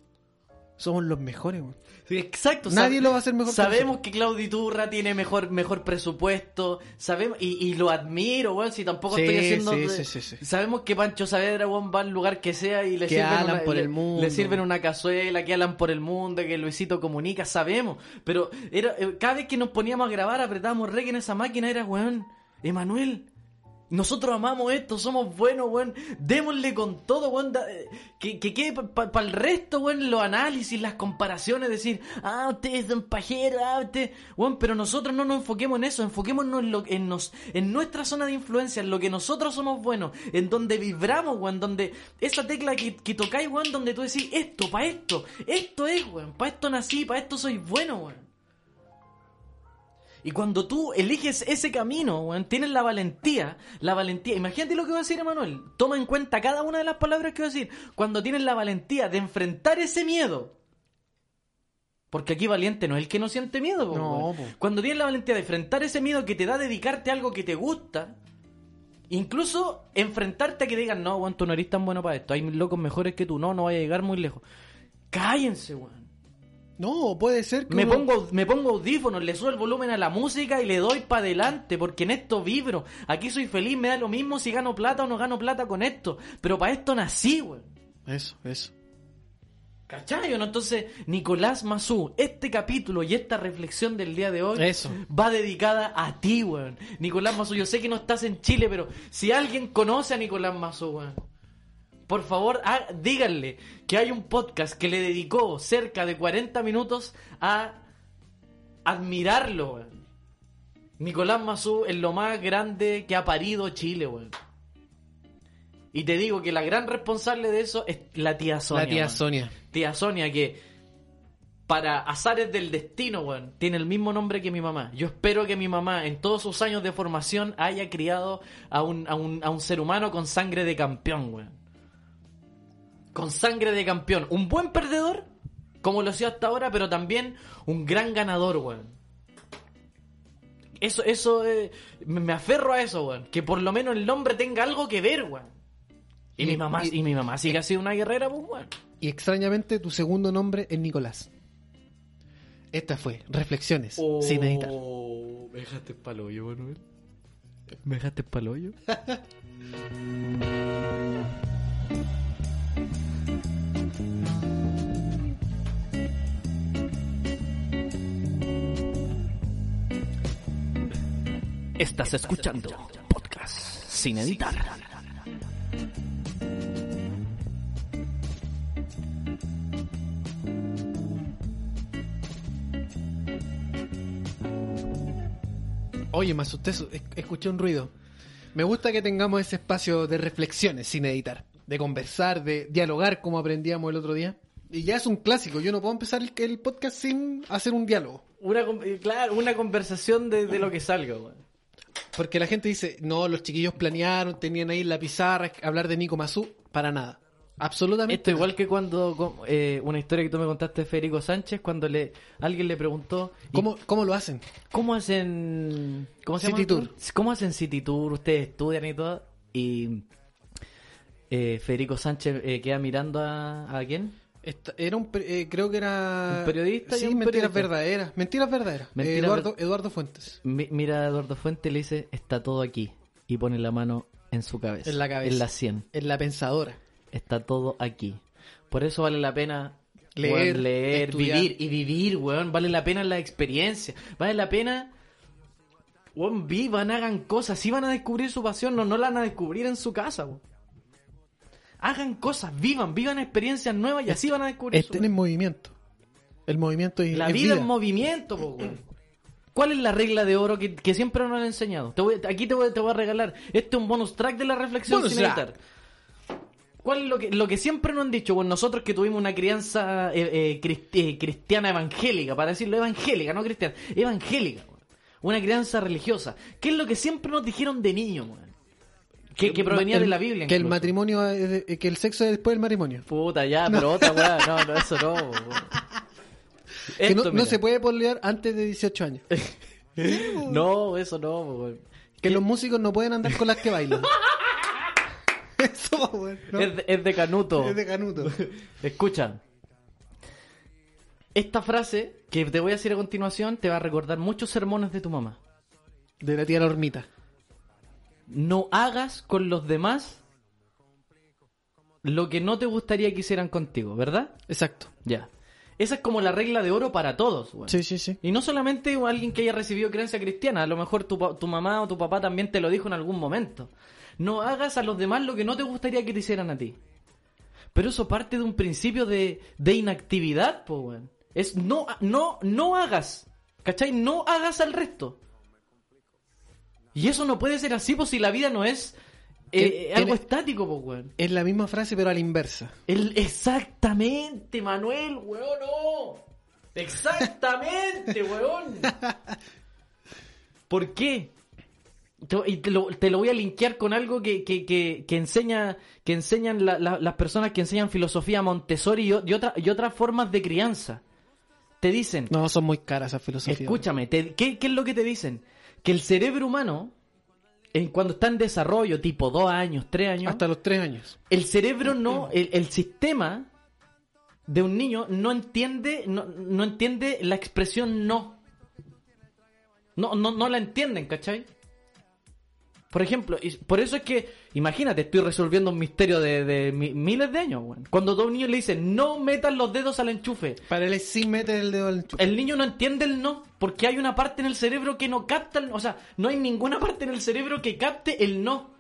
somos los mejores. Sí, Exacto. Nadie lo va a hacer mejor que Sabemos que Claudio Iturra tiene mejor, mejor presupuesto. Sabemos, y, y lo admiro, weón. Si tampoco Sí, estoy haciendo. sí, sí, sí, sí. Sabemos que Pancho Saavedra, weón, va al lugar que sea y le Que sirven, hablan una, por le- el mundo. le sirven una cazuela, que hablan por el mundo, que Luisito comunica. Sabemos. Pero era, eh, cada vez que nos poníamos a grabar, apretábamos rec en esa máquina, era, weón, Emanuel. Nosotros amamos esto, somos buenos, weón. Démosle con todo, weón. eh, que que quede para el resto, weón, los análisis, las comparaciones, decir, ah, ustedes son pajeros, ah, ustedes. Weón, pero nosotros no nos enfoquemos en eso, enfoquémonos en, lo, en, nos, en nuestra zona de influencia, en lo que nosotros somos buenos, en donde vibramos, weón, donde esa tecla que, que tocáis, weón, donde tú decís, esto, para esto, esto es, weón, para esto nací, para esto soy bueno, weón. Y cuando tú eliges ese camino, weón, tienes la valentía, la valentía. Imagínate lo que va a decir Emanuel. Toma en cuenta cada una de las palabras que va a decir. Cuando tienes la valentía de enfrentar ese miedo. Porque aquí valiente no es el que no siente miedo, No, weón. Cuando tienes la valentía de enfrentar ese miedo que te da a dedicarte a algo que te gusta. Incluso enfrentarte a que digan, no, weón, tú no eres tan bueno para esto. Hay locos mejores que tú. No, no vaya a llegar muy lejos. Cállense, weón. No, puede ser que Me uno- pongo, me pongo audífonos, le subo el volumen a la música y le doy para adelante, porque en esto vibro. Aquí soy feliz, me da lo mismo si gano plata o no gano plata con esto. Pero para esto nací, weón. Eso, eso. ¿Cachai? ¿no? Entonces, Nicolás Mazú, este capítulo y esta reflexión del día de hoy Eso. va dedicada a ti, weón. Nicolás Mazú, yo sé que no estás en Chile, pero si alguien conoce a Nicolás Mazú, weón, por favor, ah, díganle que hay un podcast que le dedicó cerca de 40 minutos a admirarlo, weón. Nicolás Mazú es lo más grande que ha parido Chile, weón. Y te digo que la gran responsable de eso es la tía Sonia. la tía weón. Sonia. Tía Sonia, que para azares del destino, weón, tiene el mismo nombre que mi mamá. Yo espero que mi mamá, en todos sus años de formación, haya criado a un, a un, a un ser humano con sangre de campeón, weón. Con sangre de campeón. Un buen perdedor, como lo ha sido hasta ahora, pero también un gran ganador, weón. Eso, eso, eh, me aferro a eso, weón. Que por lo menos el nombre tenga algo que ver, weón. Y, Y- mi mamá, y- y, mi mamá sí que ha sido una guerrera, pues, weón. Y extrañamente tu segundo nombre es Nicolás. Esta fue Reflexiones sin editar. Oh, Me dejaste palo yo, Manuel. Me dejaste palo yo. Estás escuchando Podcast Sin Editar. Oye, me asusté, su- es- escuché un ruido. Me gusta que tengamos ese espacio de reflexiones sin editar, de conversar, de dialogar como aprendíamos el otro día. Y ya es un clásico, yo no puedo empezar el, el podcast sin hacer un diálogo. Una, claro, una conversación de, de lo que salga, weón. Porque la gente dice, no, los chiquillos planearon, tenían ahí la pizarra, hablar de Nico Mazú, para nada. Absolutamente. Esto igual que cuando eh, una historia que tú me contaste de Federico Sánchez cuando le alguien le preguntó ¿y ¿Cómo, ¿Cómo lo hacen? ¿Cómo hacen cómo se City llama? Tour. ¿Cómo hacen City Tour? Ustedes estudian y todo y eh, Federico Sánchez eh, queda mirando a, a quién? Esta- era un, eh, creo que era... Un periodista y Sí, un mentiras periodista. verdaderas. Mentiras verdaderas. Mentiras Eduardo, ver- Eduardo Fuentes. Mi- mira a Eduardo Fuente y le dice está todo aquí y pone la mano en su cabeza, En la cabeza. en la sien, En la pensadora. está todo aquí. Por eso vale la pena Leer, weón, leer, vivir y vivir, weón. Vale la pena la experiencia. Vale la pena, weón, vivan, hagan cosas. Si van a descubrir su pasión, no, no la van a descubrir en su casa, weón. Hagan cosas, vivan, vivan experiencias nuevas y así van a descubrir Estén en movimiento. El movimiento y La vida en movimiento, po. ¿Cuál es la regla de oro que, que siempre nos han enseñado? Te voy- aquí te voy, te voy a regalar. Este es un bonus track de la reflexión Bonus sin editar. ¿Cuál es lo que, lo que siempre nos han dicho? Bueno, nosotros que tuvimos una crianza eh, eh, eh, cristiana evangélica, para decirlo evangélica, no cristiana, evangélica. Una crianza religiosa. ¿Qué es lo que siempre nos dijeron de niño? Que, que provenía El- de la Biblia. Que el matrimonio, es de- eh, que el sexo es después del matrimonio. Puta, ya, pero otra weá. No, no, eso no. weón. Que no, Esto, no se puede polear antes de 18 años. No, eso no, weón. Que los músicos no pueden andar con las que bailan. Eso, weón, ¿no? Es, de, es de Canuto. Es de Canuto. Escucha. Esta frase que te voy a decir a continuación te va a recordar muchos sermones de tu mamá. De la tía la hormita. No hagas con los demás lo que no te gustaría que hicieran contigo, ¿verdad? Exacto. Ya. Esa es como la regla de oro para todos. Sí, sí, sí. Y no solamente alguien que haya recibido creencia cristiana, a lo mejor tu, tu mamá o tu papá también te lo dijo en algún momento. No hagas a los demás lo que no te gustaría que te hicieran a ti. Pero eso parte de un principio de, de inactividad, weón. Es no, no, no hagas. ¿Cachai? No hagas al resto. Y eso no puede ser así, pues si la vida no es eh, Tiene- algo estático, pues, weón. Es la misma frase, pero a la inversa. El, exactamente, Manuel, weón, no. Exactamente, weón. ¿Por qué? Te, y te lo, te lo voy a linkear con algo que, que, que, que enseña que enseñan la- la- las personas que enseñan filosofía Montessori y, otra- y otras formas de crianza. Te dicen, No, son muy caras esas filosofías. Escúchame, te- ¿qué, qué es lo que te dicen? Que el cerebro humano, en, cuando está en desarrollo, tipo 2 años, 3 años, Hasta los 3 años. el cerebro no, el, el sistema de un niño no entiende, no, no entiende la expresión no. No, no, no la entienden, ¿cachai? Por ejemplo, y por eso es que, imagínate, estoy resolviendo un misterio de, de mi- miles de años, weón. Cuando a un niño le dicen, no metan los dedos al enchufe, Para él es sin meter el dedo al enchufe. el niño no entiende el no, porque hay una parte en el cerebro que no capta el O sea, no hay ninguna parte en el cerebro que capte el no.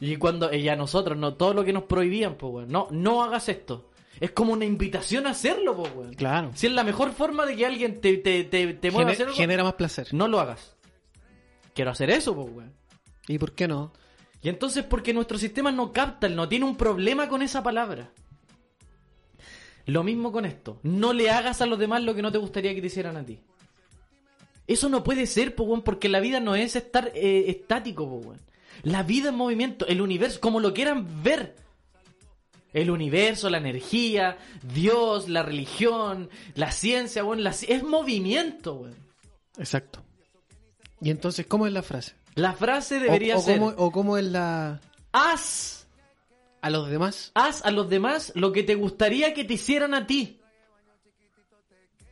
Y cuando, y a nosotros, no, todo lo que nos prohibían, pues, weón, no, no hagas esto. Es como una invitación a hacerlo, pues, weón. Claro. Si es la mejor forma de que alguien te, te, te, te mueva a Gene- hacer algo, genera más placer. no lo hagas. Quiero hacer eso, pues, weón. ¿Y por qué no? Y entonces porque nuestro sistema no capta, no tiene un problema con esa palabra. Lo mismo con esto. No le hagas a los demás lo que no te gustaría que te hicieran a ti. Eso no puede ser, po, weón, porque la vida no es estar eh, estático, po, weón. La vida en movimiento, el universo, como lo quieran ver. El universo, la energía, Dios, la religión, la ciencia, weón, la es movimiento, weón. Exacto. Y entonces, ¿cómo es la frase? La frase debería o, o ser, Cómo, o cómo es la... haz A los demás. haz a los demás lo que te gustaría que te hicieran a ti.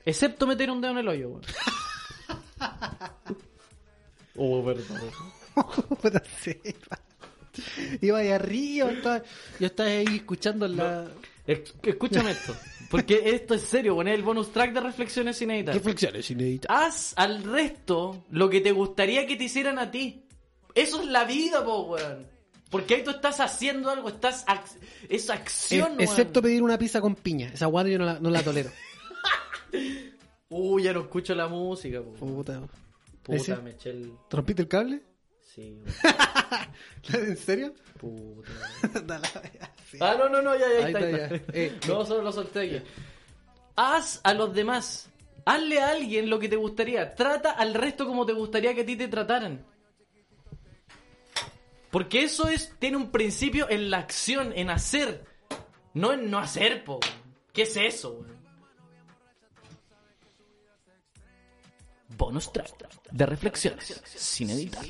Excepto meter un dedo en el hoyo, weón. oh, perdón. Iba ahí arriba, estaba- yo estaba ahí escuchando la... Escúchame esto. Porque esto es serio, poner el bonus track de reflexiones sin editar. Reflexiones inéditas. Haz al resto lo que te gustaría que te hicieran a ti. Eso es la vida, po, weón. Porque ahí tú estás haciendo algo, estás... ac- Es acción, excepto weón. pedir una pizza con piña. Esa guardia yo no la, no la tolero. Uy, ya no escucho la música, po. Puta. Puta, ¿Ese? me eché el... ¿Rompiste el cable? Sí. ¿En serio? puta. Sí. Ah, no, no, no, ya, ya, Ahí ahí está. ya. está. Eh, no, solo lo solté aquí. Haz a los demás. Hazle a alguien lo que te gustaría. Trata al resto como te gustaría que a ti te trataran. Porque eso es tiene un principio en la acción, en hacer. No en no hacer, po. ¿Qué es eso, weón? Bonus track de reflexiones sin editar.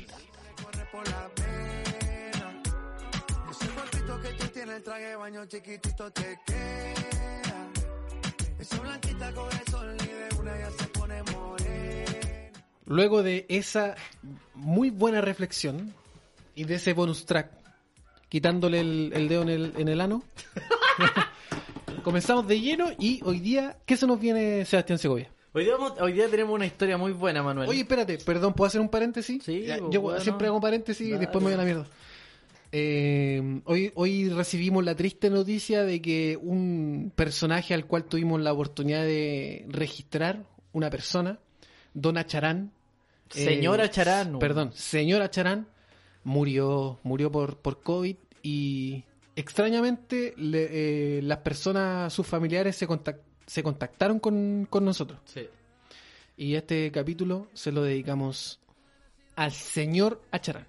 Luego de esa muy buena reflexión y de ese bonus track, quitándole el, el dedo en el, en el ano, comenzamos de lleno y hoy día, ¿qué se nos viene Sebastián Segovia? Hoy día, vamos- hoy día tenemos una historia muy buena, Manuel. Oye, espérate, perdón, ¿puedo hacer un paréntesis? Sí, Ya, Yo bueno. siempre hago paréntesis y después me voy a la mierda. Eh, hoy, hoy recibimos la triste noticia de que un personaje al cual tuvimos la oportunidad de registrar, una persona, Dona Charán. eh, Señora Charán. Perdón, señora Charán, murió, murió por, por COVID y extrañamente le- eh, las personas, sus familiares se, contac- se contactaron con, con nosotros. Sí. Y este capítulo se lo dedicamos al señor Acharán.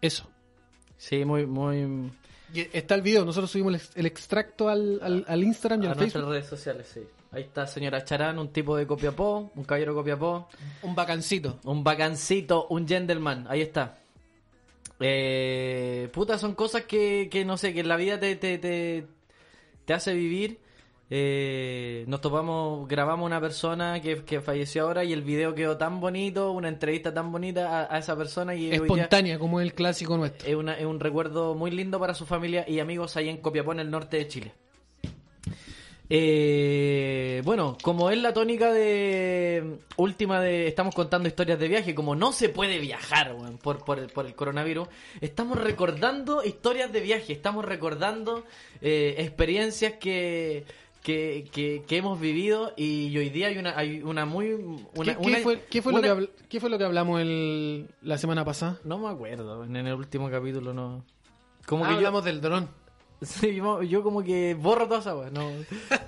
Eso. Sí, muy, muy... Y está el video, nosotros subimos el, ex- el extracto al, al, al Instagram y a al nuestras Facebook. redes sociales, sí. Ahí está señora Charán, un tipo de Copiapó, un caballero Copiapó, Un vacancito. un bacancito, un gentleman, ahí está. Eh, puta, son cosas que, que no sé, que en la vida te, te, te, te hace vivir. Eh, nos topamos, grabamos una persona que, que falleció ahora y el video quedó tan bonito, una entrevista tan bonita a, a esa persona y Espontánea, como es el clásico nuestro. es, una- es un recuerdo muy lindo para su familia y amigos ahí en Copiapó, en el norte de Chile. Eh, bueno, como es la tónica de última de estamos contando historias de viaje, como no se puede viajar weón, por, por, el- por el coronavirus, estamos recordando historias de viaje, estamos recordando eh, experiencias que, que, que, que hemos vivido y hoy día hay una, hay una muy... Una, ¿Qué, qué una- fue, qué fue una- lo, que habl- qué fue lo que hablamos el, la semana pasada? No me acuerdo, en el último capítulo no... Como Ah, que yo, hablamos del dron. Sí, yo, yo como que borro toda esa weá, no.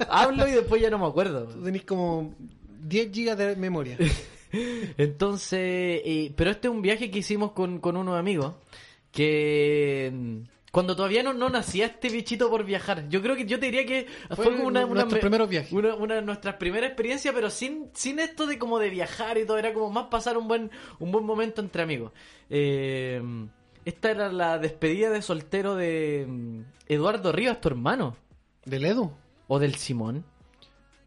Hablo y después ya no me acuerdo. Tú tenés como 10 gigas de memoria. Entonces, eh, pero este es un viaje que hicimos con, con unos amigos que cuando todavía no, no nacía este bichito por viajar. Yo creo que yo te diría que fue, Fue como una, una, nuestros primeros viajes. una, una de nuestras primeras experiencias, pero sin, sin esto de como de viajar y todo, era como más pasar un buen, un buen momento entre amigos. Eh, esta era la despedida de soltero de mm, Eduardo Rivas, tu hermano. ¿Del Edu? O del Simón.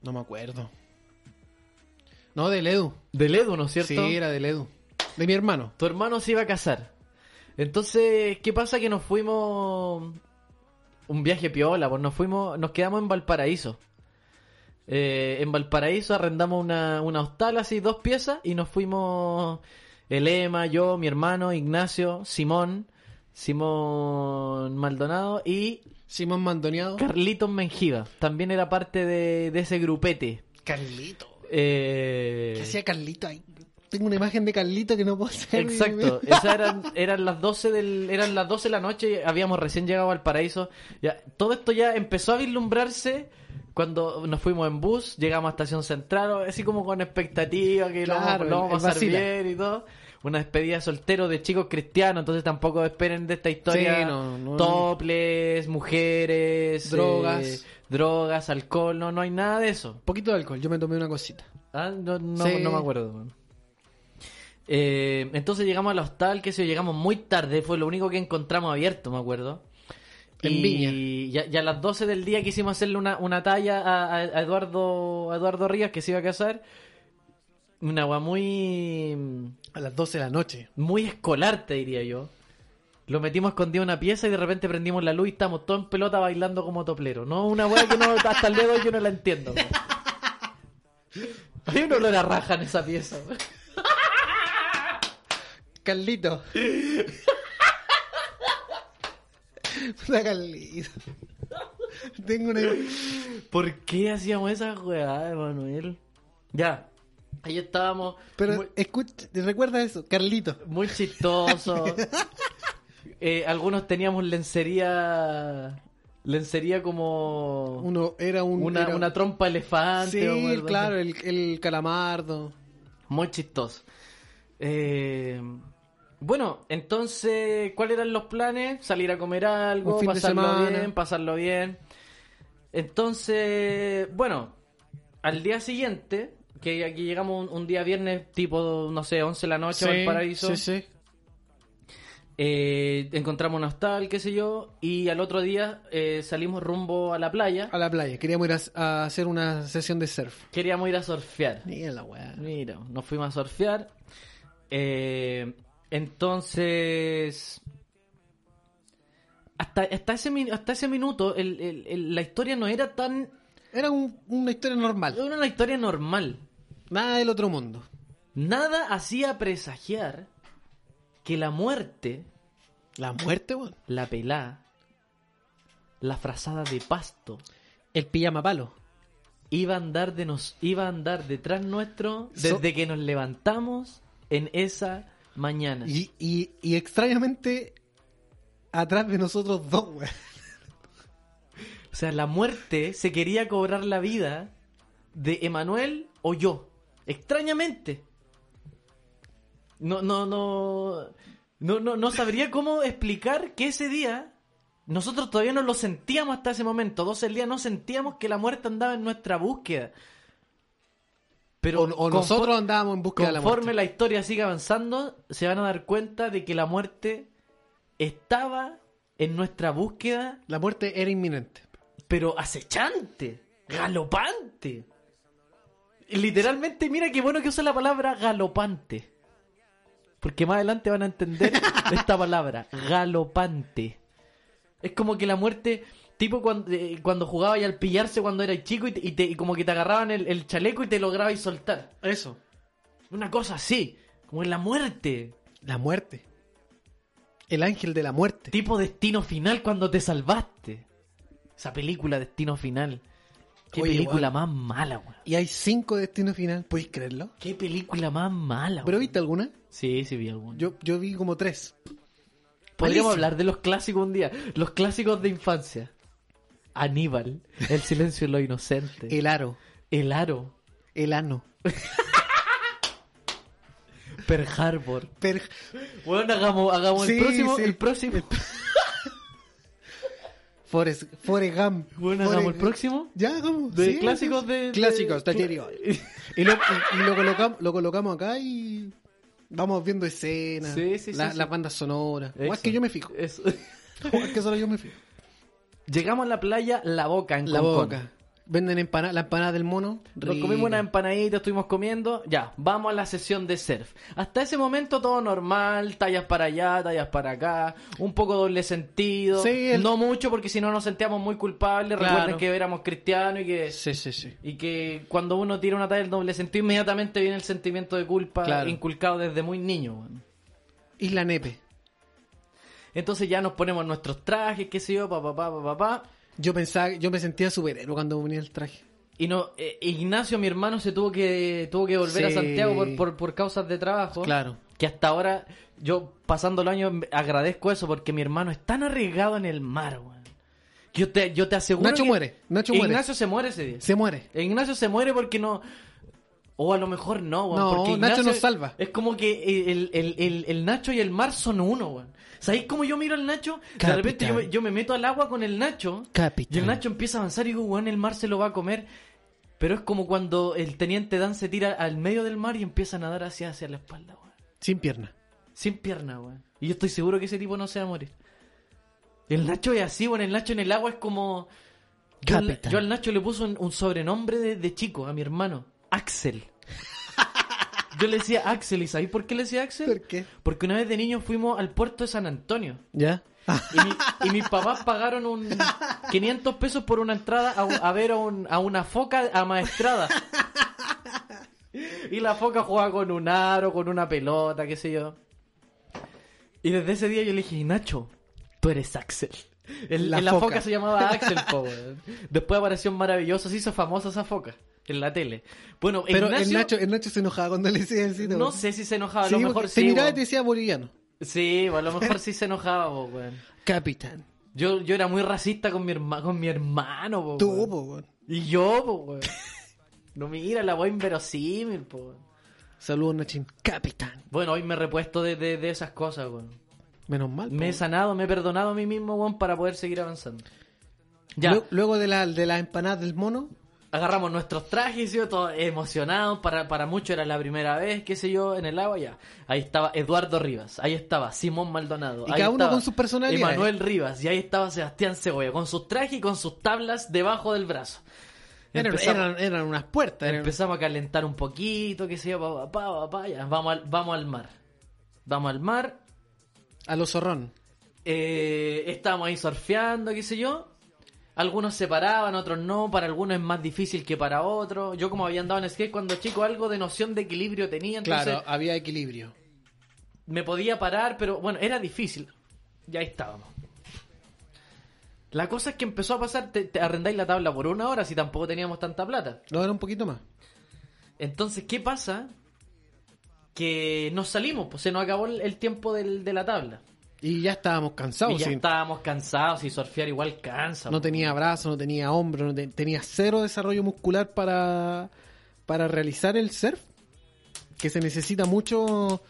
No me acuerdo. No, del Edu. Del Edu, ¿no es cierto? Sí, era del Edu. De mi hermano. Tu hermano se iba a casar. Entonces, ¿qué pasa? Que nos fuimos. Un viaje piola, pues nos fuimos. Nos quedamos en Valparaíso. Eh, en Valparaíso arrendamos una, una hostal así, dos piezas, y nos fuimos. El Ema, yo, mi hermano, Ignacio, Simón, Simón Maldonado y Simón Mandoneado. Carlitos Menjiva. También era parte de, de ese grupete. Carlito. Eh, ¿Qué hacía Carlito ahí? Tengo una imagen de Carlito que no puedo hacer. Exacto, esas eran, eran las 12 del, eran las 12 de la noche, habíamos recién llegado al paraíso. Ya, todo esto ya empezó a vislumbrarse cuando nos fuimos en bus, llegamos a Estación Central, así como con expectativa que lo vamos- Claro, lo, vamos el- a pasar bien y todo. Una despedida de soltero de chicos cristianos, entonces tampoco esperen de esta historia Sí, no, no, toples, mujeres, Drogas. eh, drogas, alcohol, no, no hay nada de eso. Un poquito de alcohol, yo me tomé una cosita. Ah, no, no, Sí. no me acuerdo. man. Eh, entonces llegamos al hostal, que se llegamos muy tarde, fue lo único que encontramos abierto, me acuerdo. En y, Viña. Y a, las 12 del día quisimos hacerle una, una talla a, Eduardo a Eduardo Ríos, que se iba a casar. Una agua muy A las 12 de la noche. muy escolar, te diría yo. Lo metimos escondido en una pieza y de repente prendimos la luz y estamos todos en pelota bailando como toplero. No, una weá que no, hasta el dedo yo no la entiendo. Hay un olor a raja en esa pieza. Carlito. Puta Carlito. Tengo una. ¿Por qué hacíamos esa weá, Manuel? Ya, ahí estábamos. Pero muy, escucha, recuerda eso, Carlito. muy chistoso. Eh, algunos teníamos lencería. Lencería como. Uno era un. una, era- una trompa elefante. Sí, claro, el, el calamardo. Muy chistoso. Eh, bueno, entonces, ¿cuáles eran los planes? Salir a comer algo, pasarlo bien, pasarlo bien. Entonces, bueno, al día siguiente, que aquí llegamos un, un día viernes, tipo, no sé, 11 de la noche al paraíso, Sí, sí. eh, encontramos un hostal, qué sé yo, y al otro día eh, salimos rumbo a la playa. A la playa. Queríamos ir a, a hacer una sesión de surf. Queríamos ir a surfear. Mira la weá. Mira, nos fuimos a surfear. Eh, entonces. Hasta, hasta, ese, hasta ese minuto, el- el- el- la historia no era tan. Era un- una historia normal. Era una historia normal. Nada del otro mundo. Nada hacía presagiar que la muerte, La muerte, la pelá, la frazada de pasto, El pijama palo. iba a andar, de nos, iba a andar detrás nuestro So- desde que nos levantamos en esa mañana. Y, y, y extrañamente, atrás de nosotros dos, weón. O sea, la muerte se quería cobrar la vida de Emanuel o yo. Extrañamente. No, no, no. No, no, no sabría cómo explicar que ese día. Nosotros todavía no lo sentíamos hasta ese momento. Dos el día no sentíamos que la muerte andaba en nuestra búsqueda. Pero O, nosotros andábamos en busca de la conforme muerte. la historia siga avanzando, se van a dar cuenta de que la muerte estaba en nuestra búsqueda La muerte era inminente. pero acechante, galopante. Literalmente, mira qué bueno que usa la palabra galopante. Porque más adelante van a entender esta palabra, galopante. Es como que la muerte, tipo cuando, eh, cuando jugaba y al pillarse cuando eras chico y, te- y te- y como que te agarraban el, el chaleco y te lograbais soltar. Eso. Una cosa así, como en la muerte. La muerte. El ángel de la muerte. Tipo destino final cuando te salvaste. Esa película, Destino Final. Qué Oye, película weón. más mala, weón. Y hay cinco destinos final. ¿Podéis creerlo? Qué película más mala. ¿Pero weón. viste alguna? Sí, sí vi alguna. Yo, yo vi como tres. Podríamos malísimo. hablar de los clásicos un día. Los clásicos de infancia. Aníbal. El silencio de lo inocente. El, El aro. aro. El ano. Pearl Harbor. Per- Bueno, hagamos, hagamos Sí, el próximo. sí. El próximo. Forrest, Forrest Gump. Bueno, hagamos el próximo. Ya, hagamos. De sí, clásicos de- Clásicos, de-. Y lo, y- y lo colocamos, lo colocamos acá y vamos viendo escenas. Sí, sí, la- sí. Las bandas sonoras. O es que yo me fijo. Eso. O es que solo yo me fijo. Llegamos a la playa La Boca en La Concón. boca. Venden empana la empanada del mono. Nos comimos una empanadita, estuvimos comiendo. Ya, vamos a la sesión de surf. Hasta ese momento todo normal, tallas para allá, tallas para acá, un poco doble sentido. Sí, el- No mucho porque si no nos sentíamos muy culpables. Claro. Recuerden que éramos cristianos y que, Sí, sí, sí. y que cuando uno tira una talla del doble sentido, inmediatamente viene el sentimiento de culpa Claro. inculcado desde muy niño. weón. Isla Nepe. Entonces ya nos ponemos nuestros trajes, qué sé yo, papá, papá, papá. Yo pensaba, yo me sentía superhéroe cuando venía el traje. Y no, eh, Ignacio, mi hermano, se tuvo que tuvo que volver a. Santiago por, por, por causas de trabajo. Claro. Que hasta ahora, yo pasando los años, agradezco eso porque mi hermano es tan arriesgado en el mar, weón. Que Yo te, yo te aseguro. Nacho que muere, Nacho muere. Ignacio se muere ese día. Se muere. Ignacio se muere porque no. O a lo mejor no, weón. No, porque Nacho Ignacio nos salva. Es como que el, el, el, el Nacho y el mar son uno, weón. ¿Sabéis cómo yo miro al Nacho? De repente yo, yo me meto al agua con el Nacho. Y el Nacho empieza a avanzar y digo, weón, el mar se lo va a comer. Pero es como cuando el teniente Dan se tira al medio del mar y empieza a nadar hacia, hacia la espalda, weón. Sin pierna. Sin pierna, weón. Y yo estoy seguro que ese tipo no se va a morir. El Nacho es así, weón. El Nacho en el agua es como. Yo, yo al Nacho le puse un, un sobrenombre de, de chico, a mi hermano. Axel. Yo le decía Axel, ¿y sabéis por qué le decía Axel? ¿Por qué? Porque una vez de niño fuimos al puerto de San Antonio. ¿Ya? Y, mi- y mis papás pagaron un 500 pesos por una entrada a, un- a ver a, un- a una foca amaestrada. Y la foca jugaba con un aro, con una pelota, qué sé yo. Y desde ese día yo le dije, Nacho, tú eres Axel. El- La en la foca. foca. se llamaba Axel, po. Después apareció en Maravilloso, se hizo famosa esa foca en la tele. Bueno, Pero Ignacio, el, Nacho, el Nacho se enojaba cuando le decía así. no sé si se enojaba, a Sí, lo mejor porque sí. te miraba y weón. te decía boliviano. Sí, a lo mejor sí se enojaba, weón. Capitán. Yo, yo era muy racista con mi, herma, con mi hermano, po, Tú, weón. po, weón. Y yo, po, weón. No mira la weá inverosímil, po. weón. Saludos, Nachín. Capitán. Bueno, hoy me he repuesto de, de, de esas cosas, weón. Menos mal. po, Me he weón. sanado, me he perdonado a mí mismo, weón, para poder seguir avanzando. Ya, Luego, luego de la, de las empanadas del mono, agarramos nuestros trajes, yo todos emocionados, para, para muchos era la primera vez, qué sé yo, en el agua ya. Ahí estaba Eduardo Rivas, ahí estaba Simón Maldonado. Y ahí cada uno estaba con sus personalidades. Emanuel Rivas, y ahí estaba Sebastián Cebolla, con sus trajes y con sus tablas debajo del brazo. eran, eran, eran unas puertas. eran- Empezamos a calentar un poquito, qué sé yo, pa, pa, pa, pa, ya. Vamos, al, vamos al mar. Vamos al mar. A los zorrón. Eh, estábamos ahí surfeando, qué sé yo. Algunos se paraban, otros no. Para algunos es más difícil que para otros. Yo como había andado en skate cuando chico, algo de noción de equilibrio tenía. Entonces Claro, había equilibrio. me podía parar, pero bueno, era difícil. Ya ahí estábamos. La cosa es que empezó a pasar, te, te arrendáis la tabla por una hora si tampoco teníamos tanta plata. No, era un poquito más. Entonces, ¿qué pasa? Que nos salimos, pues se nos acabó el, el tiempo del- de la tabla. Y ya estábamos cansados. y ya estábamos cansados y surfear igual cansa. No tenía brazo, no tenía hombro, no te- tenía cero desarrollo muscular para, para realizar el surf. Que se necesita mucho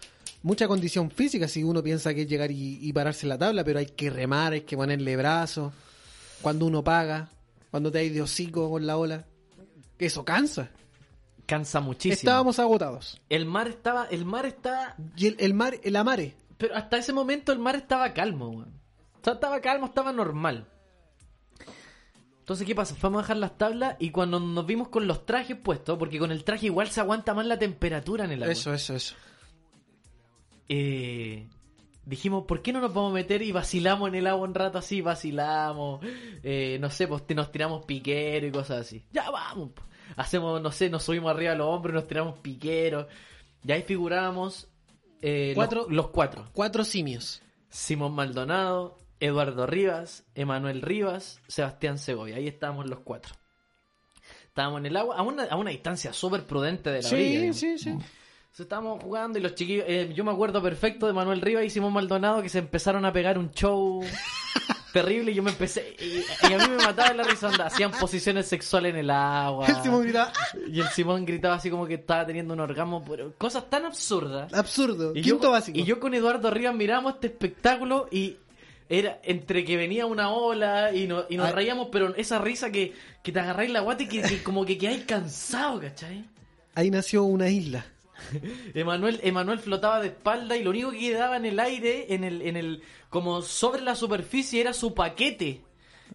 mucha condición física si uno piensa que es llegar y, y pararse en la tabla, pero hay que remar, hay que ponerle brazos. Cuando uno paga, cuando te hay de hocico con la ola. Eso cansa. Cansa muchísimo. Estábamos agotados. El mar estaba, el mar estaba, Y el, el mar, el amare, pero hasta ese momento el mar estaba calmo, weón. O sea, estaba calmo, estaba normal. Entonces, ¿qué pasa? Fuimos a bajar las tablas y cuando nos vimos con los trajes puestos, porque con el traje igual se aguanta más la temperatura en el agua. Eso, eso, eso. eh, dijimos, ¿por qué no nos vamos a meter y vacilamos en el agua un rato así? Vacilamos, eh, no sé, pues nos tiramos piquero y cosas así. Ya vamos. Hacemos, no sé, nos subimos arriba a los hombros nos tiramos piquero. Y ahí figurábamos eh, Cuatro. Los, los cuatro. Cuatro simios. Simón Maldonado, Eduardo Rivas, Emanuel Rivas, Sebastián Segovia. Ahí estábamos los cuatro. Estábamos en el agua a una, a una distancia súper prudente de la orilla. Sí, digamos. sí, sí. Se estábamos jugando y los chiquillos, eh, yo me acuerdo perfecto de Manuel Rivas y Simón Maldonado que se empezaron a pegar un show terrible y yo me empecé, y, y a mí me mataba la risa, onda, hacían posiciones sexuales en el agua. El Simón gritaba, Y el Simón gritaba así como que estaba teniendo un orgasmo, pero cosas tan absurdas. absurdo. Y Quinto yo, básico. y yo con Eduardo Rivas miramos este espectáculo y era entre que venía una ola y, no- y nos Ah. reíamos, pero esa risa que, que te agarráis la guata y que, que como que quedáis cansado, ¿cachai? Ahí nació una isla. Emanuel, Emanuel flotaba de espalda y lo único que quedaba en el aire, en el, en el, como sobre la superficie, era su paquete.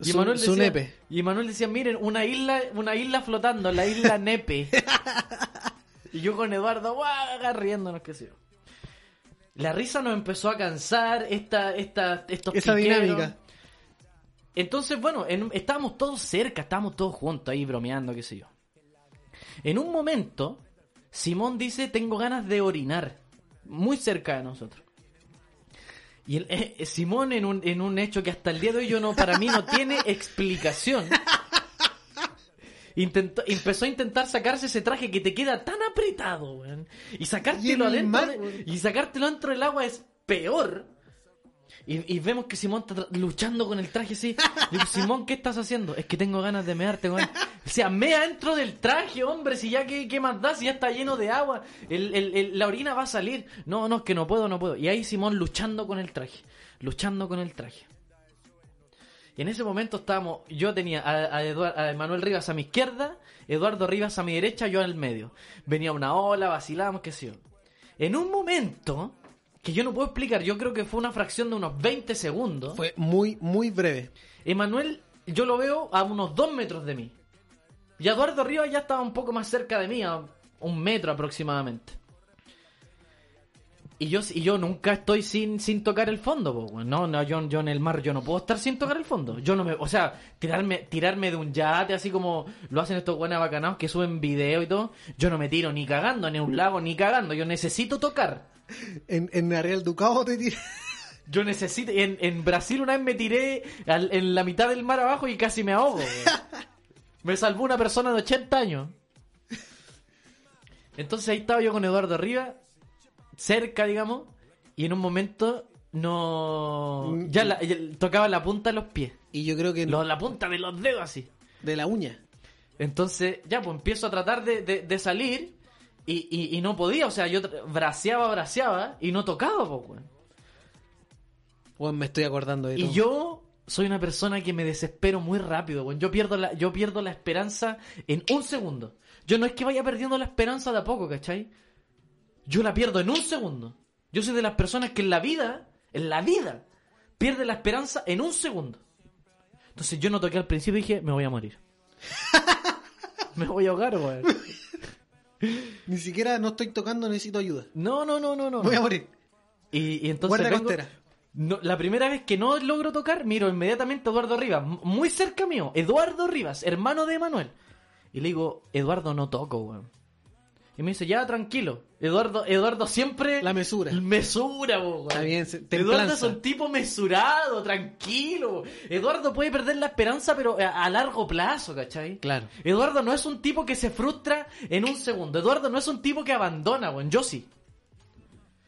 Y Su- Emanuel decía, nepe. Y Emanuel decía, miren, una isla, una isla flotando, la isla Nepe. y yo con Eduardo, guau, riéndonos, qué sé yo. La risa nos empezó a cansar, esta, esta, estos Esa piqueros. dinámica. Entonces, bueno, en- estábamos todos cerca, estábamos todos juntos ahí bromeando, qué sé yo. En un momento, Simón dice, tengo ganas de orinar. Muy cerca de nosotros. Y el, eh, eh, Simón en un, en un hecho que hasta el día de hoy yo no, para mí no tiene explicación. Intentó, empezó a intentar sacarse ese traje que te queda tan apretado, weón. Y sacártelo Y adentro mar, de- y sacártelo dentro del agua es peor. Y, vemos que Simón está luchando con el traje así. Digo, Simón, ¿qué estás haciendo? Es que tengo ganas de mear, tengo ganas- O sea, mea dentro del traje, hombre, si ya qué, qué más da, si ya está lleno de agua. El- el- el- la orina va a salir. No, no, es que no puedo, no puedo. Y ahí Simón luchando con el traje. Luchando con el traje. Y en ese momento estábamos, yo tenía a, a, a Manuel Rivas a mi izquierda, Eduardo Rivas a mi derecha, yo al medio. Venía una ola, vacilábamos, qué sé yo. En un momento, que yo no puedo explicar, yo creo que fue una fracción de unos 20 segundos, Fue muy, muy breve. Emanuel, yo lo veo a unos 2 metros de mí. Y Eduardo Rivas ya estaba un poco más cerca de mí, a un metro aproximadamente. Y yo, y yo nunca estoy sin, sin tocar el fondo, po. No, no, yo, yo en el mar yo no puedo estar sin tocar el fondo. Yo no me, o sea, tirarme, tirarme de un yate así como lo hacen estos buenos bacanados que suben video y todo. Yo no me tiro ni cagando ni en un lago ni cagando. Yo necesito tocar. En, en Ariel Ducado te tiré. Yo necesito. En, en Brasil una vez me tiré al- en la mitad del mar abajo y casi me ahogo. me salvó una persona de 80 años. Entonces ahí estaba yo con Eduardo arriba, cerca, digamos, y en un momento no. Ya, la- ya tocaba la punta de los pies. Y yo creo que Lo- la punta de los dedos así. de la uña. Entonces, ya, pues empiezo a tratar de, de- de salir y, y- y no podía. O sea, yo braceaba, braceaba y no tocaba, pues, weón. Weón, me estoy acordando de Y todo. yo soy una persona que me desespero muy rápido, weón. Yo pierdo la, yo pierdo la esperanza en un segundo. Yo no es que vaya perdiendo la esperanza de a poco, ¿cachai? Yo la pierdo en un segundo. Yo soy de las personas que en la vida, en la vida, pierde la esperanza en un segundo. Entonces yo no toqué al principio y dije, me voy a morir. me voy a ahogar, weón. Ni siquiera no estoy tocando, necesito ayuda. No, no, no, no, no. Voy a morir. Y, y entonces vengo- costera. no, la primera vez que no logro tocar, miro inmediatamente a Eduardo Rivas, muy cerca mío, Eduardo Rivas, hermano de Emanuel. Y le digo, Eduardo, no toco, weón. Y me dice, ya, tranquilo. Eduardo, Eduardo siempre... La mesura. Mesura, po, weón. Está bien, se- Eduardo es un tipo mesurado, tranquilo. Eduardo puede perder la esperanza, pero a, a largo plazo, ¿cachai? Claro. Eduardo no es un tipo que se frustra en un segundo. Eduardo no es un tipo que abandona, weón. Yo sí.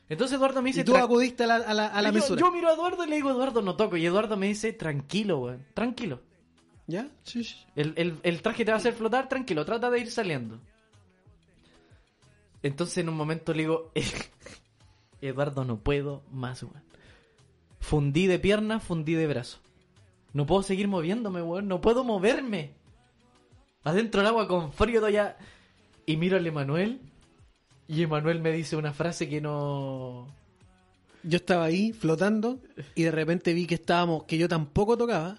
Entonces Eduardo me dice... Y tú "Tra- acudiste a la, a la, a la yo, mesura. yo miro a Eduardo y le digo, Eduardo, no toco. Y Eduardo me dice, tranquilo, weón. Tranquilo. ¿Ya? Sí, sí. El, el- el traje te va a hacer flotar, tranquilo. Trata de ir saliendo. Entonces en un momento le digo, Eduardo, no puedo más, weón. Fundí de pierna, fundí de brazo. No puedo seguir moviéndome, weón. No puedo moverme. Adentro del agua con frío todavía. Y miro al Emanuel. Y Emanuel me dice una frase que no... Yo estaba ahí flotando y de repente vi que estábamos, que yo tampoco tocaba.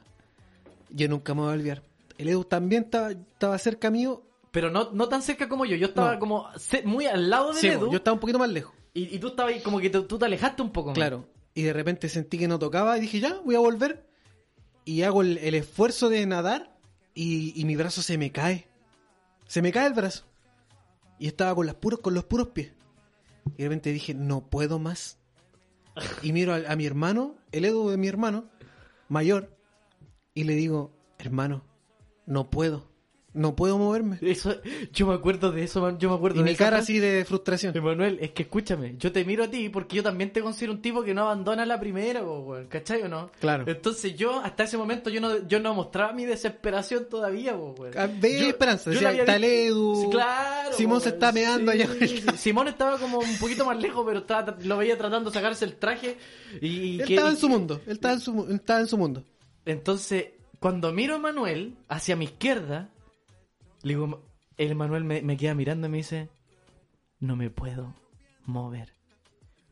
Yo nunca me voy a olvidar. El Edu también estaba, estaba cerca mío. Pero no, no tan cerca como yo. Yo estaba No. como muy al lado de Sí, Edu. yo estaba un poquito más lejos. y, y tú estabas ahí como que te- tú te alejaste un poco. Claro. Y de repente sentí que no tocaba y dije, ya, voy a volver. Y hago el, el esfuerzo de nadar y, y mi brazo se me cae. Se me cae el brazo. Y estaba con, las puros, con los puros pies. Y de repente dije, no puedo más. Y miro a, a mi hermano, el Edu de mi hermano, mayor, y le digo, hermano, no puedo. No puedo moverme. Eso, yo me acuerdo de eso, man. Yo me acuerdo Y de mi cara así de frustración. Emanuel, es que escúchame, yo te miro a ti porque yo también te considero un tipo que no abandona la primera, weón, ¿cachai o no? Claro. Entonces yo, hasta ese momento, yo no, yo no mostraba mi desesperación todavía, weón. Ah, ve esperanza, yo decía, la había está visto- Sí, claro. Simón se está meando allá. sí. Simón estaba como un poquito más lejos, pero estaba, lo veía tratando de sacarse el traje y... Él que- estaba en su mundo. Él estaba en su, estaba en su mundo. Entonces, cuando miro a Manuel hacia mi izquierda, le digo, el Manuel me, me queda mirando y me dice, no me puedo mover.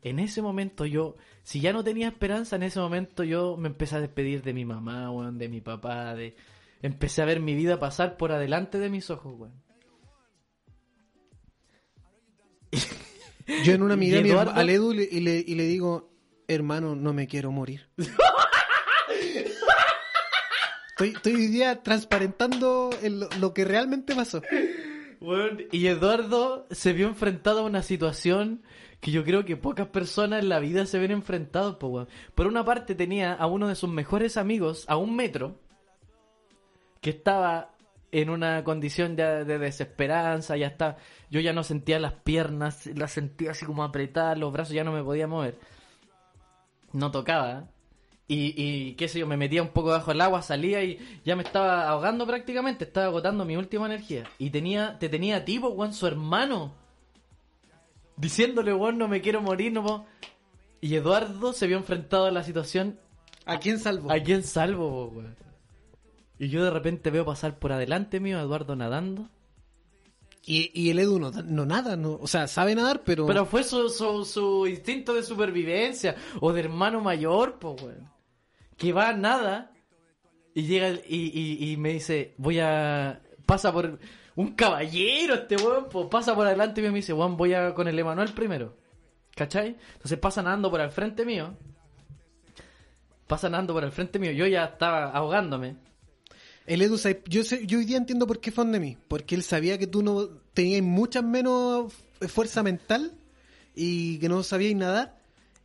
En ese momento yo, si ya no tenía esperanza, en ese momento yo me empecé a despedir de mi mamá, weón, de mi papá, de... Empecé a ver mi vida pasar por adelante de mis ojos, weón. Yo en una ¿Y miré a mi Eduardo? herma- al Edu y le- y le digo, hermano, no me quiero morir. estoy, estoy hoy día transparentando lo, que realmente pasó. Y Eduardo se vio enfrentado a una situación que yo creo que pocas personas en la vida se ven enfrentados, po. Por una parte tenía a uno de sus mejores amigos a un metro que estaba en una condición de, de desesperanza, ya está, yo ya no sentía las piernas, las sentía así como apretadas, los brazos ya no me podía mover. No tocaba. Y, y qué sé yo, me metía un poco bajo el agua, salía y ya me estaba ahogando prácticamente, estaba agotando mi última energía. Y tenía, te tenía a ti, po, weón, su hermano. Diciéndole, weón, no me quiero morir, no puedo. Y Eduardo se vio enfrentado a la situación ¿A quién salvo? ¿A quién salvo, weón? Y yo de repente veo pasar por adelante mío a Eduardo nadando. Y, y el Edu no, no nada, no, o sea, sabe nadar, pero... Pero fue su, su, su instinto de supervivencia o de hermano mayor, pues, weón. Que va a nada y llega y, y, y me dice, voy a... Pasa por... Un caballero este weón, pues pasa por adelante y me dice, weón, voy a con el Emanuel primero. ¿Cachai? Entonces pasa nadando por el frente mío. Pasa nadando por el frente mío. Yo ya estaba ahogándome. El Edu, yo, sé- yo hoy día entiendo por qué fue de mí. Porque él sabía que tú no tenías mucha menos fuerza mental y que no sabías nadar.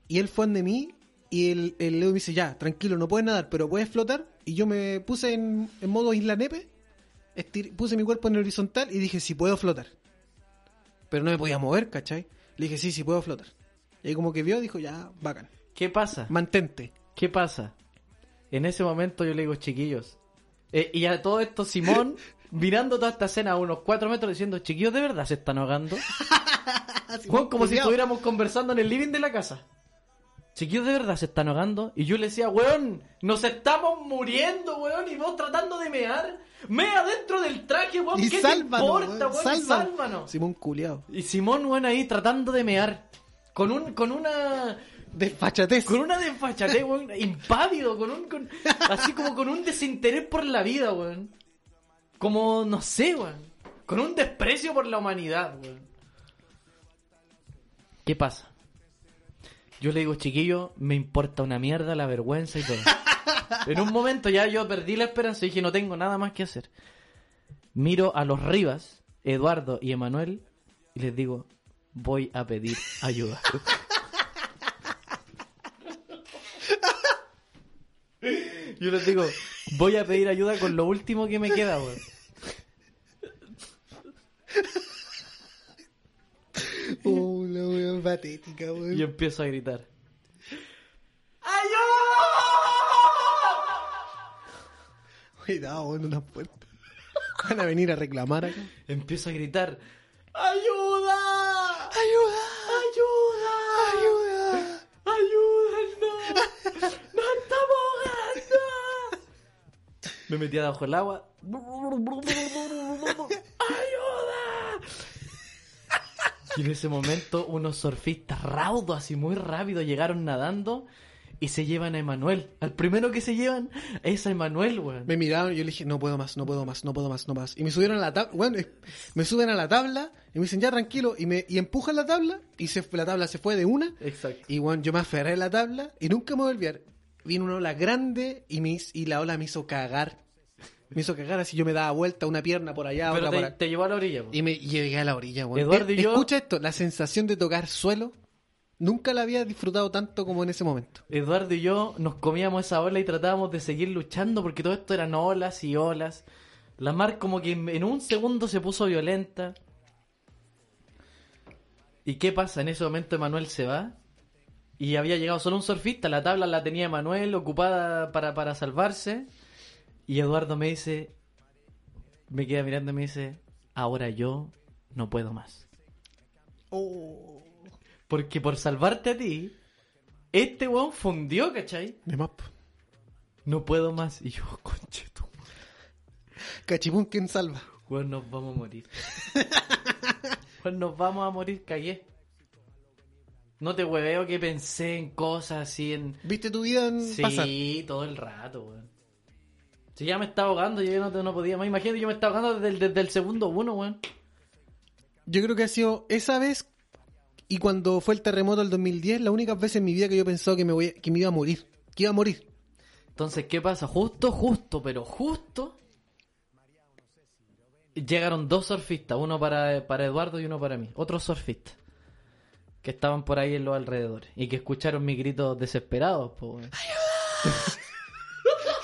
Y él fue de mí y el, el Edu me dice, ya, tranquilo, no puedes nadar, pero puedes flotar. Y yo me puse en, en modo isla nepe, estir- puse mi cuerpo en horizontal y dije, sí puedo flotar. Pero no me podía mover, ¿cachai? Le dije, sí, sí puedo flotar. Y ahí como que vio, dijo, ya, bacán. ¿Qué pasa? Mantente. ¿Qué pasa? En ese momento yo le digo, chiquillos. Eh, y a todo esto, Simón, mirando toda esta escena a unos cuatro metros, diciendo, chiquillos, ¿de verdad se están ahogando? Juan, como si estuviéramos conversando en el living de la casa. Chiquillos, ¿de verdad se están ahogando? Y yo le decía, weón, nos estamos muriendo, weón, y vos tratando de mear. Mea dentro del traje, weón, Y ¿qué sálvanos, te importa, weón, weón? Y sálvanos. sálvanos. Simón culiao. Y Simón, weón, ahí tratando de mear. Con un, con una... Desfachatez. Con una desfachatez, weón, impávido, con un, con- así como con un desinterés por la vida, weón. Como, no sé, weón. Con un desprecio por la humanidad, weón. ¿Qué pasa? Yo le digo, chiquillo, me importa una mierda la vergüenza y todo. En un momento ya yo perdí la esperanza y dije, no tengo nada más que hacer. Miro a los Rivas, Eduardo y Emanuel, y les digo, voy a pedir ayuda. Yo les digo, voy a pedir ayuda con lo último que me queda, weón. Oh, la wea patética, weón. Y empiezo a gritar. Cuidado, weón, una puerta. Van a venir a reclamar acá. Empiezo a gritar. ¡Ayuda! ¡Ayuda! ¡Ayuda! ¡Ayuda! ¡Ayúdennos! ¡Nos estamos ahogando! Me metí abajo el agua. ¡Ayuda! En ese momento unos surfistas raudos, así muy rápido, llegaron nadando y se llevan a Emanuel. Al primero que se llevan es a Emanuel, weón. Me miraron y yo le dije, no puedo más, no puedo más, no puedo más, no más. Y me subieron a la tabla, bueno, me suben a la tabla y me dicen, ya tranquilo, y me y empujan la tabla y se, la tabla se fue de una. Exacto. Y bueno, yo me aferré a la tabla y nunca me volví a ver. Vino una ola grande y, me, y la ola me hizo cagar. Me hizo cagar así, yo me daba vuelta una pierna por allá, Pero otra por te, te llevó a la orilla. Y me llegué a la orilla, weón. Eduardo Eh, y yo- Escucha esto, la sensación de tocar suelo, nunca la había disfrutado tanto como en ese momento. Eduardo y yo nos comíamos esa ola y tratábamos de seguir luchando porque todo esto eran olas y olas. La mar como que en en un segundo se puso violenta. ¿Y qué pasa? En ese momento Emanuel se va y había llegado solo un surfista. La tabla la tenía Emanuel ocupada para, para salvarse. Y Eduardo me dice, me queda mirando y me dice, ahora yo no puedo más. Oh. Porque por salvarte a ti, este weón fundió, ¿cachai? De más. No puedo más. Y yo, conche tu Cachipún, ¿quién salva? Weón, nos vamos a morir. Weón, nos vamos a morir, cagué. No te hueveo que pensé en cosas así en. ¿Viste tu vida en Sí, pasar? todo el rato, weón. Si ya me estaba ahogando, yo ya no, no podía más. Imagínate, yo me estaba ahogando desde el, desde el segundo uno, weón. Yo creo que ha sido esa vez y cuando fue el terremoto del 2010, las únicas veces en mi vida que yo he pensado que me, voy, que me iba a morir. Que iba a morir. Entonces, ¿qué pasa? Justo, justo, pero justo. Llegaron dos surfistas, uno para, para Eduardo y uno para mí. Otros surfistas. Que estaban por ahí en los alrededores. Y que escucharon mis gritos desesperados. po,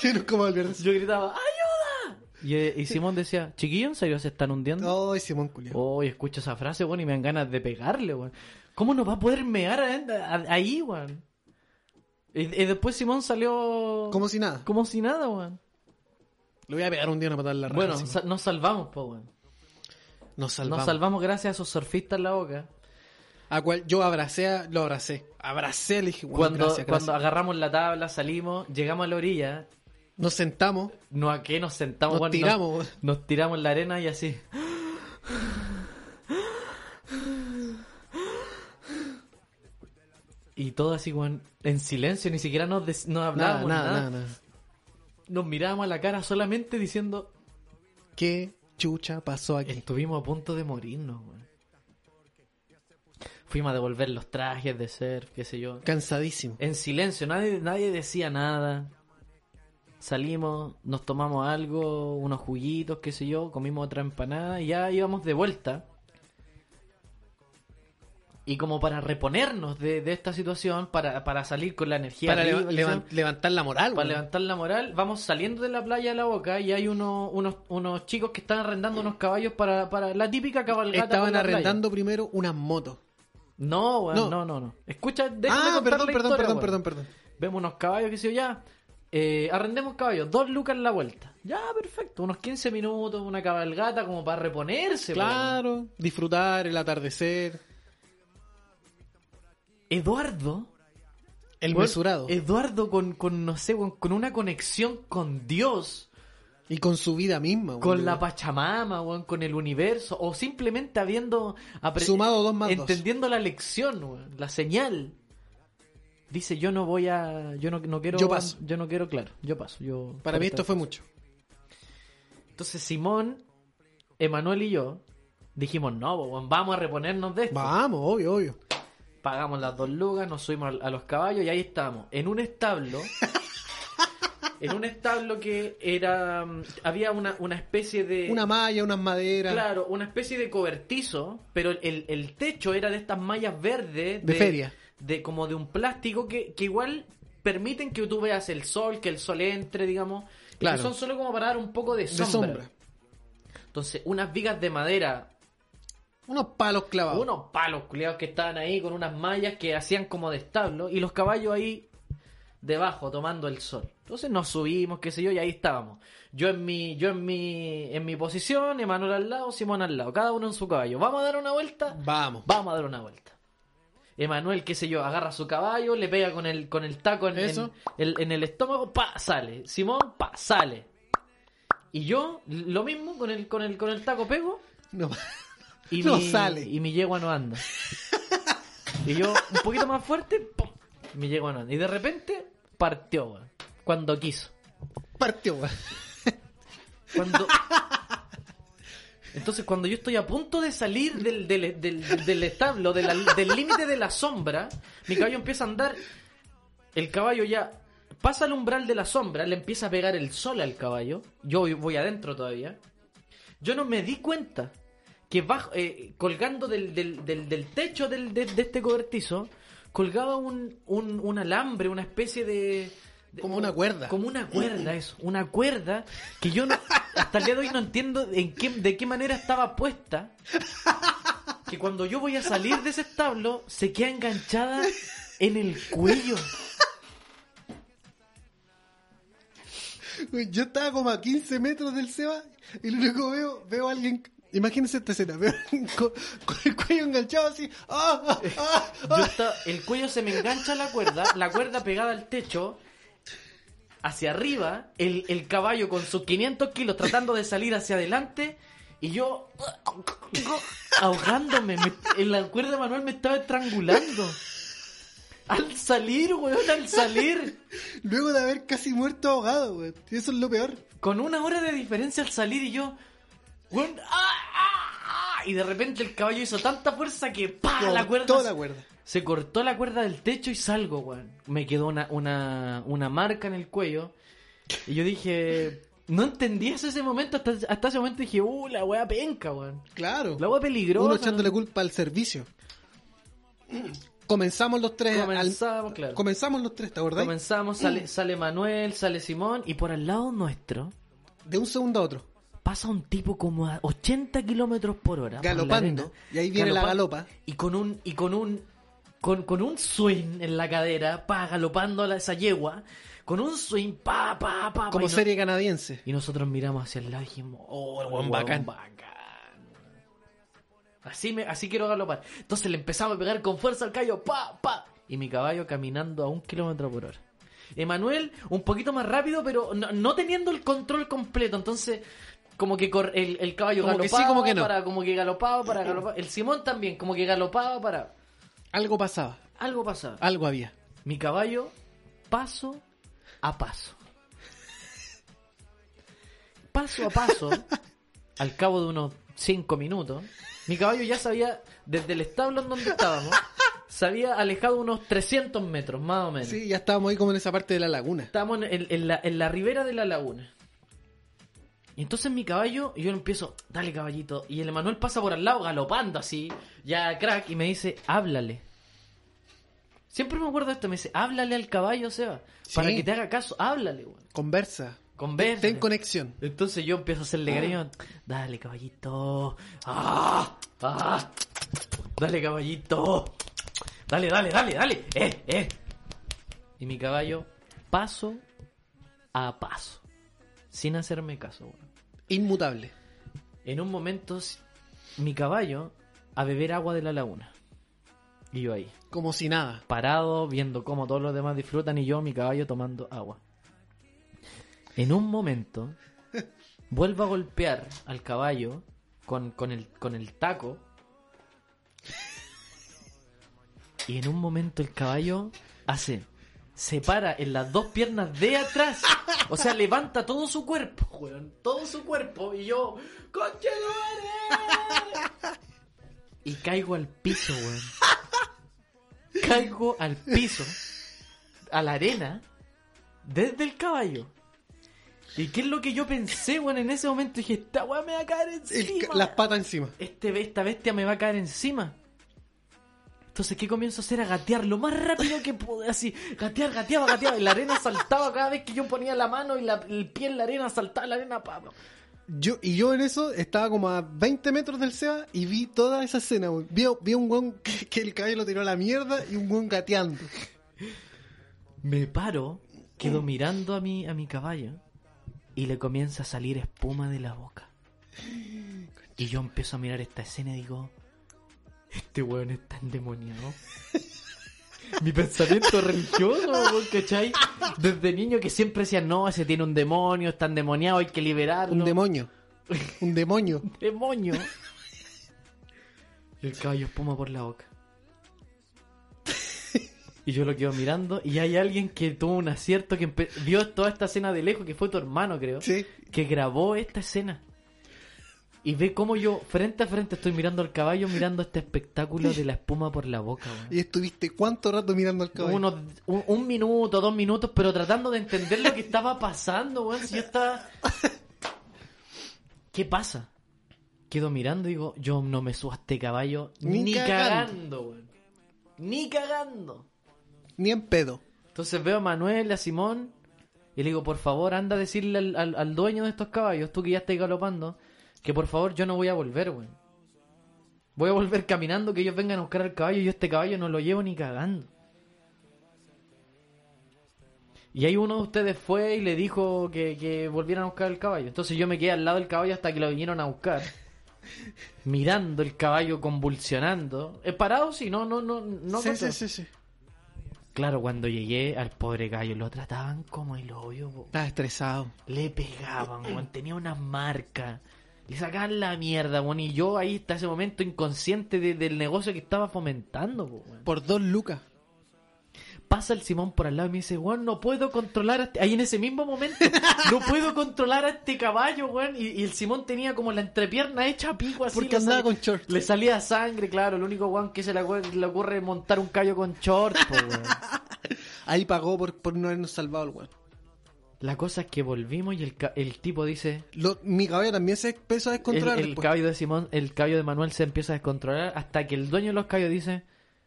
Yo gritaba, ¡ayuda! Y, eh, y Simón decía, chiquillo, ¿en serio se están hundiendo? Ay, Simón Culiao. Oh, y escucho esa frase, weón, y me dan ganas de pegarle, weón. ¿Cómo no va a poder mear a- a- ahí, weón? Y, y después Simón salió... Como si nada. Como si nada, weón. Le voy a pegar un día una patada en la raja. Bueno, Simón. sa- nos salvamos, po, weón. nos salvamos. Nos salvamos gracias a esos surfistas en la boca. A cual yo abracé, a- lo abracé. Abracé, le dije, bueno, Cuando, gracias, cuando gracias. agarramos la tabla, salimos, llegamos a la orilla. Nos sentamos, No a qué nos sentamos, nos tiramos. weón. Nos, tiramos en la arena y así. Y todo así, en silencio, ni siquiera nos, des- nos hablábamos. nada, nada. nada, nada. Nos mirábamos a la cara solamente diciendo, ¿Qué chucha pasó aquí? estuvimos a punto de morirnos, weón. Fuimos a devolver los trajes de ser, qué sé yo. Cansadísimo. En silencio, nadie, nadie decía nada. Salimos, nos tomamos algo, unos juguitos, qué sé yo, comimos otra empanada y ya íbamos de vuelta. Y como para reponernos de, de esta situación, para, para salir con la energía Para arriba, levantar la moral, para levantar la moral, vamos saliendo de la playa de la boca y hay uno- unos, unos chicos que están arrendando unos caballos para, para la típica cabalgata. Estaban la playa. arrendando primero unas motos. No, No. no, no, no. Escucha, déjame Ah, perdón, la perdón, historia, perdón, perdón, perdón. Vemos unos caballos, que sé yo, ya. Eh, arrendemos caballos, dos lucas en la vuelta. Ya, perfecto. Unos 15 minutos, una cabalgata como para reponerse. weón. Claro, disfrutar el atardecer, Eduardo. el mesurado. Eduardo con, con, no sé, con una conexión con Dios. Y con su vida misma. Con la Pachamama, con el universo. O simplemente habiendo... Sumado dos más dos. Entendiendo la lección, la señal. Dice, yo no voy a... Yo no, no quiero... Yo paso. Yo no quiero, claro. Yo paso. Yo, Para mí esto fue mucho. Entonces Simón, Emanuel y yo dijimos, no, vamos a reponernos de esto. Vamos, obvio, obvio. Pagamos las dos lucas, nos subimos a, los caballos y ahí estamos, en un establo. en un establo que era... Había una, una especie de... Una malla, unas maderas. Claro, una especie de cobertizo, pero el, el techo era de estas mallas verdes. De feria. De, como de un plástico que, que igual permiten que tú veas el sol, que el sol entre, digamos. y que Claro. son solo como para dar un poco de de sombra. Entonces, unas vigas de madera, Unos palos clavados. unos palos culiados que estaban ahí con unas mallas que hacían como de establo y los caballos ahí debajo tomando el sol. Entonces nos subimos, qué sé yo, y ahí estábamos. Yo en mi, yo en mi, en mi posición, Emanuel al lado, Simón al lado, cada uno en su caballo. ¿Vamos a dar una vuelta? Vamos. Vamos a dar una vuelta. Emanuel, qué sé yo, agarra su caballo, le pega con el, con el taco en, en el, en el estómago, pa, sale. Simón, pa, sale. Y yo, lo mismo, con el, con el, con el taco pego, No. y No mi, sale. Y mi yegua no anda. Y yo, un poquito más fuerte, ¡pum! mi yegua no anda. Y de repente, partió. Cuando quiso. Partió. Cuando... Entonces, cuando yo estoy a punto de salir del, del, del, del establo, del límite de la sombra, mi caballo empieza a andar. El caballo ya pasa al umbral de la sombra, le empieza a pegar el sol al caballo. Yo voy- adentro todavía. Yo no me di cuenta que bajo, eh, colgando del, del, del, del techo de, de este cobertizo, colgaba un, un, un alambre, una especie de- Como una cuerda. Como una cuerda, eso. Una cuerda que yo no, hasta el día de hoy no entiendo en qué, de qué manera estaba puesta. Que cuando yo voy a salir de ese establo, se queda enganchada en el cuello. Yo estaba como a 15 metros del Seba y lo único que veo, veo a alguien. Imagínense esta escena, veo a alguien con, con el cuello enganchado así. ¡Ah! ¡Ah! ¡Ah! Yo estaba- el cuello se me engancha a la cuerda, la cuerda pegada al techo, hacia arriba, el, el caballo con sus 500 kilos tratando de salir hacia adelante, y yo ahogándome. me- en la cuerda manual me estaba estrangulando. Al salir, weón, al salir. Luego de haber casi muerto ahogado. Y eso es lo peor. Con una hora de diferencia al salir y yo... weón, ¡ah, ah, ah! Y de repente el caballo hizo tanta fuerza que ¡pa! la cuerda Toda la cuerda. Se cortó la cuerda del techo y salgo, weón. Me quedó una, una, una marca en el cuello. Y yo dije... No entendí eso ese momento. Hasta, hasta ese momento dije, uh, la weá penca, weón. Claro. La weá peligrosa. Uno echándole culpa al servicio. Comenzamos los tres. al- Comenzamos, claro. Comenzamos los tres, ¿te acordás? Comenzamos, sale, sale Manuel, sale Simón. Y por al lado nuestro De un segundo a otro. pasa un tipo como a 80 kilómetros por hora. por Galopando. arena. Y ahí viene la galopa. Y con un, y con un, con, con un swing en la cadera, pa, galopando a esa yegua, con un swing, pa, pa, pa, pa, Como no- serie canadiense. Y nosotros miramos hacia el lado y dijimos, oh, el weón bacán. bacán. Así, me, así quiero galopar. Entonces le empezamos a pegar con fuerza al caballo, pa, pa. Y mi caballo caminando a un kilómetro por hora. Emanuel, un poquito más rápido, pero no, no teniendo el control completo. Entonces, como que cor- el, el caballo Como que sí, como que no. para, como que galopaba para. El Simón también, como que galopaba para. Algo pasaba. Algo pasaba. Algo había. Mi caballo, paso a paso. Paso a paso, al cabo de unos cinco minutos, mi caballo ya se había, desde el establo en donde estábamos, se había alejado unos 300 metros, más o menos. Sí, ya estábamos ahí como en esa parte de la laguna. Estábamos en, en la, en la ribera de la laguna. Y entonces mi caballo, y yo le empiezo, dale caballito. Y el Emanuel pasa por al lado, galopando así, ya crack, y me dice, háblale. Siempre me acuerdo de esto, me dice, háblale al caballo, Seba. Para Sí. que te haga caso, háblale, weón. Conversa. Conversa. Ten conexión. Entonces yo empiezo a hacerle cariño. Dale, caballito. ¡Ah! ¡Ah! Dale, caballito. Dale, dale, dale, dale. ¡Eh, eh! Y mi caballo, paso a paso. Sin hacerme caso, weón. Inmutable. En un momento, mi caballo a beber agua de la laguna. Y yo ahí, Como si nada. parado, viendo cómo todos los demás disfrutan y yo, mi caballo, tomando agua. En un momento, vuelvo a golpear al caballo con, con, el, con el taco. Y en un momento el caballo hace, se para en las dos piernas de atrás. O sea, levanta todo su cuerpo, weón, todo su cuerpo. Y yo, ¡Conche tu madre!". Y caigo al piso, weón. Caigo al piso, a la arena, desde el caballo. ¿Y qué es lo que yo pensé, weón? En ese momento dije, esta weá me va a caer encima. las patas encima. este, esta bestia me va a caer encima. Entonces, ¿qué comienzo a hacer? A gatear lo más rápido que pude, así. Gatear, gateaba, gateaba. Y la arena saltaba cada vez que yo ponía la mano y la- el pie en la arena, saltaba la arena. pa, pa. Yo, y yo en eso estaba como a 20 metros del Seba y vi toda esa escena. weón. Vi, vi un weón que, que el caballo lo tiró a la mierda y un weón gateando. Me paro, quedo mirando a mi, a mi caballo y le comienza a salir espuma de la boca. Y yo empiezo a mirar esta escena y digo, este weón está endemoniado. Mi pensamiento religioso, ¿cachai? Desde niño que siempre decían, no, ese tiene un demonio, está endemoniado, hay que liberarlo. Un demonio. Un demonio. demonio. Y el caballo espuma por la boca. Y yo lo quedo mirando y hay alguien que tuvo un acierto que vio toda esta escena de lejos, que fue tu hermano, creo, Sí. que grabó esta escena. Y ve cómo yo frente a frente estoy mirando al caballo, mirando este espectáculo de la espuma por la boca. Y estuviste cuánto rato mirando al caballo. Unos- un, un minuto, dos minutos, pero tratando de entender lo que estaba pasando, weón. Si yo estaba. ¿Qué pasa? Quedo mirando y digo, yo no me subo a este caballo Ni cagando, weón. Ni cagando. Ni en pedo. Entonces veo a Manuel, a Simón, y le digo, por favor, anda a decirle al, al- al dueño de estos caballos, tú que ya estás galopando, que por favor yo no voy a volver, weón. Voy a volver caminando, que ellos vengan a buscar al caballo y yo este caballo no lo llevo ni cagando. Y ahí uno de ustedes fue y le dijo que, que volvieran a buscar el caballo. Entonces yo me quedé al lado del caballo hasta que lo vinieron a buscar. Mirando el caballo convulsionando. ¿Es parado? Sí, no, no, no, no. sí, sí, sí, sí. Claro, cuando llegué al pobre gallo lo trataban como el hoyo. Estaba estresado. le pegaban, tenía unas marcas, le sacaban la mierda, weón, y yo ahí hasta ese momento inconsciente de- del negocio que estaba fomentando, weón. Por dos lucas. Pasa el Simón por al lado y me dice, weón, no puedo controlar a este... Ahí en ese mismo momento, no puedo controlar a este caballo, weón, y, y el Simón tenía como la entrepierna hecha pico así. Porque le andaba salía- con shorts. Le salía sangre, claro, el único weón que se le, ocurre- le ocurre montar un callo con shorts, po, weón. Ahí pagó por, por no habernos salvado el weón. La cosa es que volvimos y el, el tipo dice, Lo- mi caballo también se empezó a el, descontrolar. el después. caballo de Simón, el caballo de Manuel se empieza a descontrolar hasta que el dueño de los caballos dice,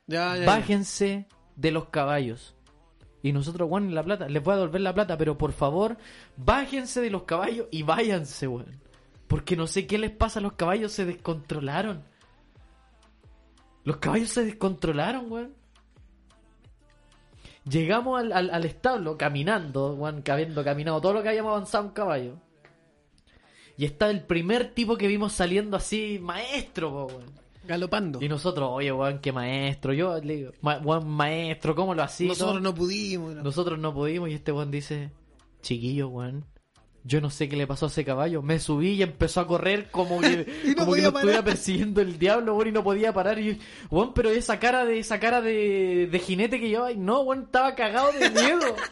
Ya, ya, ya. bájense de los caballos. Y nosotros, weón, la plata, les voy a devolver la plata, pero por favor, bájense de los caballos y váyanse, weón. Porque no sé qué les pasa a los caballos, se descontrolaron. Los caballos se descontrolaron, weón. Llegamos al, al- al establo caminando, que habiendo caminado todo lo que habíamos avanzado en caballo. Y está el primer tipo que vimos saliendo así, maestro, po, weón. Galopando. Y nosotros, oye, weón, qué maestro. Yo le digo, "Ma- weón, maestro, ¿cómo lo hacía? Nosotros no pudimos. Nosotros no pudimos. Y este weón dice, chiquillo, weón. Yo no sé qué le pasó a ese caballo. Me subí y empezó a correr como que, no como que lo estuviera persiguiendo el diablo, weón, y no podía parar. Y weón, pero esa cara de esa cara de, de jinete que llevaba, y no, weón, estaba cagado de miedo.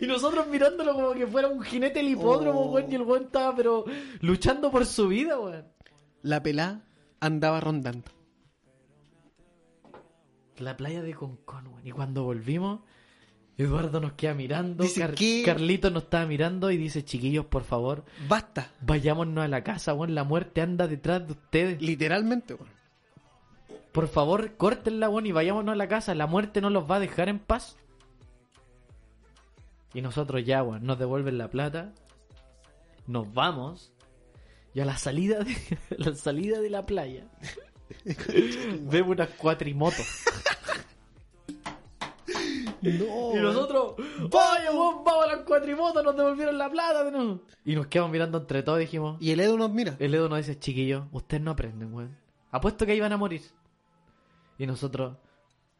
Y nosotros mirándolo como que fuera un jinete del hipódromo, Oh. weón, y el weón estaba pero luchando por su vida, weón. La pelá andaba rondando. La playa de Concón, weón. Y cuando volvimos, Eduardo nos queda mirando, Dice, Car- ¿qué? Carlito nos estaba mirando y dice, chiquillos, por favor, Basta. vayámonos a la casa, weón, la muerte anda detrás de ustedes. Literalmente, weón. Por favor, córtenla, weón, y vayámonos a la casa. La muerte no los va a dejar en paz. Y nosotros ya, weón, nos devuelven la plata. Nos vamos. Y a la salida de, a la, salida de la playa vemos unas cuatrimotos. No. Y nosotros, vaya, weón, vamos a las cuatrimotos, nos devolvieron la plata. ¿no? Y nos quedamos mirando entre todos dijimos, Y el Edu nos mira. el Edo nos dice, chiquillos, ustedes no aprenden, weón. Apuesto que van a morir. Y nosotros,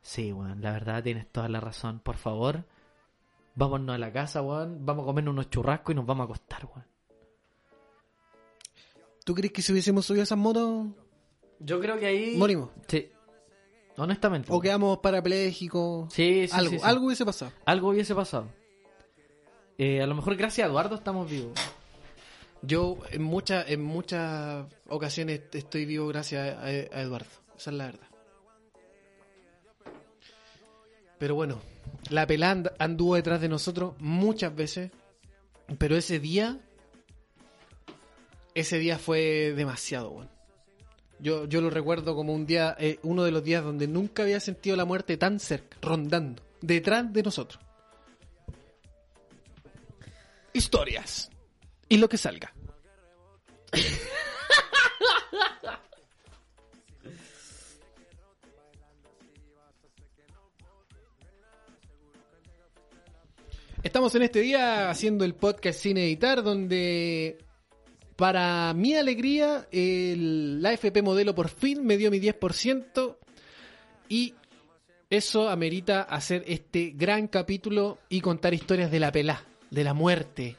sí, weón, la verdad tienes toda la razón. Por favor, vámonos a la casa, weón. Vamos a comernos unos churrascos y nos vamos a acostar, weón. ¿Tú crees que si hubiésemos subido esas motos, Yo creo que ahí... morimos? Sí. Honestamente. O quedamos parapléjicos. Sí, sí, algo, sí, sí. algo hubiese pasado. Algo hubiese pasado. Eh, a lo mejor gracias a Eduardo estamos vivos. Yo en muchas en muchas ocasiones estoy vivo gracias a, a Eduardo. Esa es la verdad. Pero bueno, la pelá and- anduvo detrás de nosotros muchas veces. Pero ese día, ese día fue demasiado bueno. Yo, yo lo recuerdo como un día, eh, uno de los días donde nunca había sentido la muerte tan cerca, rondando, detrás de nosotros. Historias. Y lo que salga. Estamos en este día haciendo el podcast sin editar, donde para mi alegría el, la AFP modelo por fin me dio mi 10% y eso amerita hacer este gran capítulo y contar historias de la pelá, de la muerte,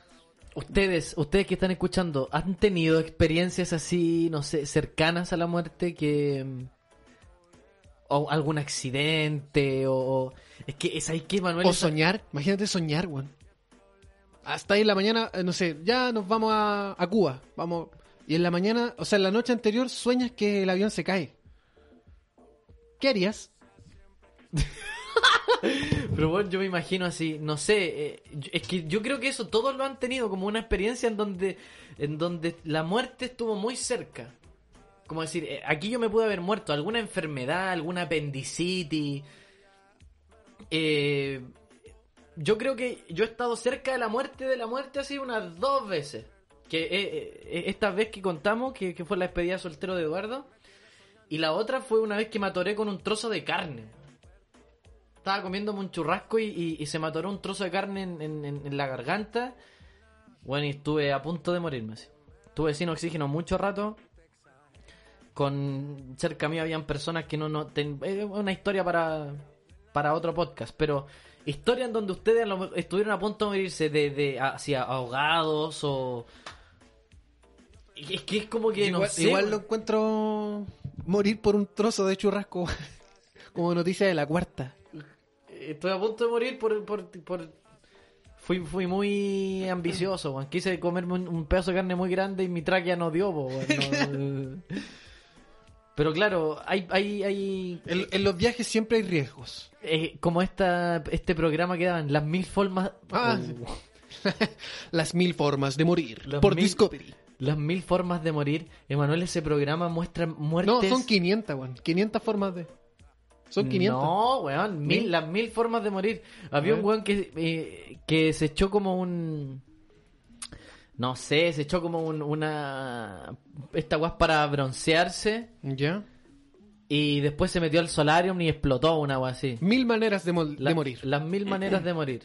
Ustedes, ustedes que están escuchando, ¿han tenido experiencias así, no sé, cercanas a la muerte que... mm, o algún accidente o... Es que es ahí que Manuel... O soñar, imagínate soñar, weón. Hasta ahí en la mañana, eh, no sé, ya nos vamos a, a Cuba, vamos. Y en la mañana, o sea, en la noche anterior sueñas que el avión se cae. ¿Qué harías? Pero bueno, yo me imagino así, no sé, eh, es que yo creo que eso todos lo han tenido como una experiencia en donde, en donde la muerte estuvo muy cerca. Como decir, eh, aquí yo me pude haber muerto, alguna enfermedad, alguna apendicitis. Eh, yo creo que yo he estado cerca de la muerte, de la muerte así unas dos veces. Que eh, eh, esta vez que contamos, que, que fue la despedida soltero de Eduardo. Y la otra fue una vez que me atoré con un trozo de carne. Estaba comiéndome un churrasco y, y- se me atoró un trozo de carne en, en- la garganta. Bueno, y estuve a punto de morirme. así. Estuve sin oxígeno mucho rato. Con cerca mío habían personas que no... no es una historia para, para otro podcast. Pero historia en donde ustedes estuvieron a punto de morirse de, de hacia ahogados o... Es que es como que no igual, sé, igual lo encuentro morir por un trozo de churrasco como noticia de la cuarta. Estoy a punto de morir por... por, por- Fui, fui muy ambicioso. Quise comerme un, un pedazo de carne muy grande y mi tráquea no dio, po. No, Pero claro, hay, hay, hay En, en los viajes siempre hay riesgos. eh, como esta, este programa que daban, las mil formas... Ah, Oh. Las mil formas de morir. Las por mil- Discovery. Las mil formas de morir. Emanuel, ese programa muestra muertes... No, son 500, weón. 500 formas de... Son 500. No, weón, mil, ¿Mil? las mil formas de morir. Había un weón que, eh, que se echó como un... No sé, se echó como un- una... Esta es para broncearse. ¿Ya? Y después se metió al solarium y explotó una weá así. Mil maneras de, mol- La- de morir. Las mil maneras de morir.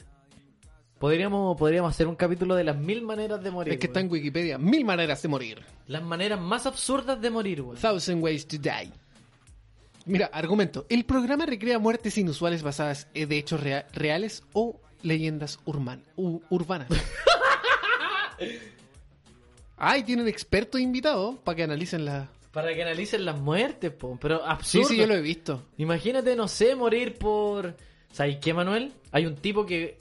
Podríamos, podríamos hacer un capítulo de las mil maneras de morir. Es que está en. Wikipedia. Mil maneras de morir. Las maneras más absurdas de morir, weón. Thousand Ways to Die. Mira, argumento. El programa recrea muertes inusuales basadas de hechos rea- reales o leyendas urbanas. Ay, tienen expertos invitados para que analicen la... Para que analicen las muertes, po. Pero Sí, absurdo. sí, yo lo he visto. Imagínate, no sé, morir por... ¿Sabes qué, Manuel? Hay un tipo que...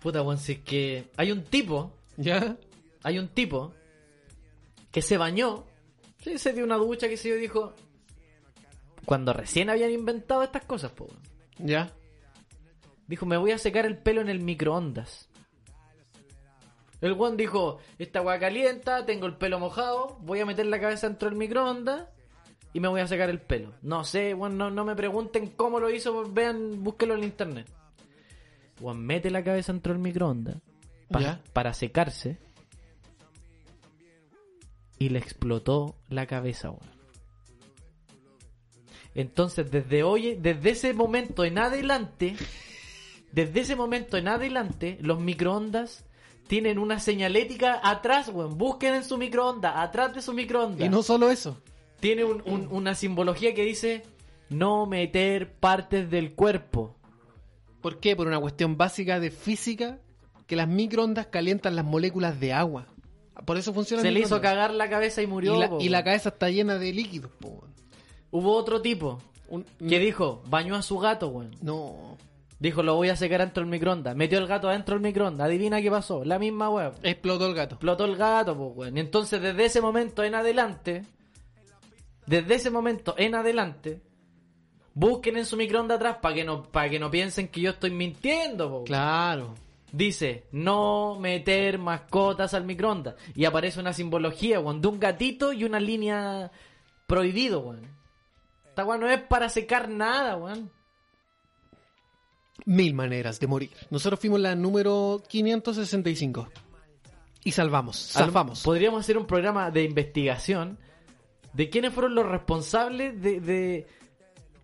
Puta, weón, si es que hay un tipo, ¿Ya? hay un tipo que se bañó, sí, se dio una ducha, que se yo, dijo, cuando recién habían inventado estas cosas, po, weón. ¿Ya? Dijo, me voy a secar el pelo en el microondas. El weón dijo, esta agua calienta, tengo el pelo mojado, voy a meter la cabeza dentro del microondas y me voy a secar el pelo. No sé, weón, no, no me pregunten cómo lo hizo, vean, búsquelo en internet. Weón, mete la cabeza dentro del microondas pa- Ya. para secarse y le explotó la cabeza, weón. Entonces, desde hoy, desde ese momento en adelante, desde ese momento en adelante, los microondas tienen una señalética atrás, weón. Busquen en su microondas, atrás de su microondas. Y no solo eso. Tiene un- un- una simbología que dice no meter partes del cuerpo. ¿Por qué? Por una cuestión básica de física, que las microondas calientan las moléculas de agua. Por eso funciona Se el le hizo cagar la cabeza y murió. Y la, po, y la cabeza está llena de líquidos, po. Hubo otro tipo Un- que dijo, bañó a su gato, weón. No. Dijo, lo voy a secar dentro del microondas. Metió el gato adentro del microondas. Adivina qué pasó. La misma weón. Explotó el gato. Explotó el gato, pues, weón. Y entonces, desde ese momento en adelante, desde ese momento en adelante, busquen en su microondas atrás para que no, para que no piensen que yo estoy mintiendo, po, weón. Claro. Dice, no meter mascotas al microondas. Y aparece una simbología, weón, de un gatito y una línea prohibido, weón. Esta weón no es para secar nada, weón. Mil maneras de morir. Nosotros fuimos la número 565. Y salvamos. Salvamos. Podríamos hacer un programa de investigación de quiénes fueron los responsables de, de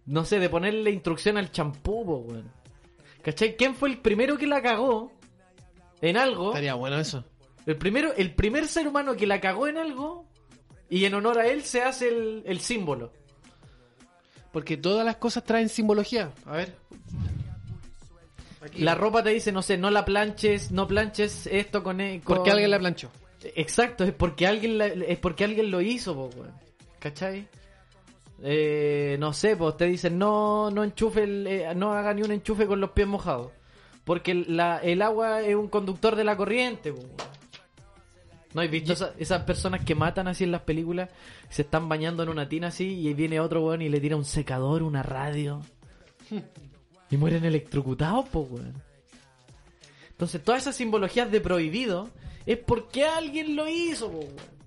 no sé, de ponerle instrucción al champú, weón. ¿Cachai? ¿Quién fue el primero que la cagó en algo? Estaría bueno eso. El primero, el primer ser humano que la cagó en algo y en honor a él se hace el, el símbolo. Porque todas las cosas traen simbología. A ver. Aquí. La ropa te dice, no sé, no la planches, no planches esto con... e- con- Porque alguien la planchó. Exacto, es porque alguien la- es porque alguien lo hizo, po, weón. ¿Cachai? Eh, no sé, pues te dicen no no enchufe el, eh, no haga ni un enchufe con los pies mojados, porque la, el agua es un conductor de la corriente. po, weón. ¿No has visto esa- esas personas que matan así en las películas? Se están bañando en una tina así y viene otro weón y le tira un secador, una radio. Y mueren electrocutados, pues, weón. Entonces, todas esas simbologías de prohibido es porque alguien lo hizo, po, weón.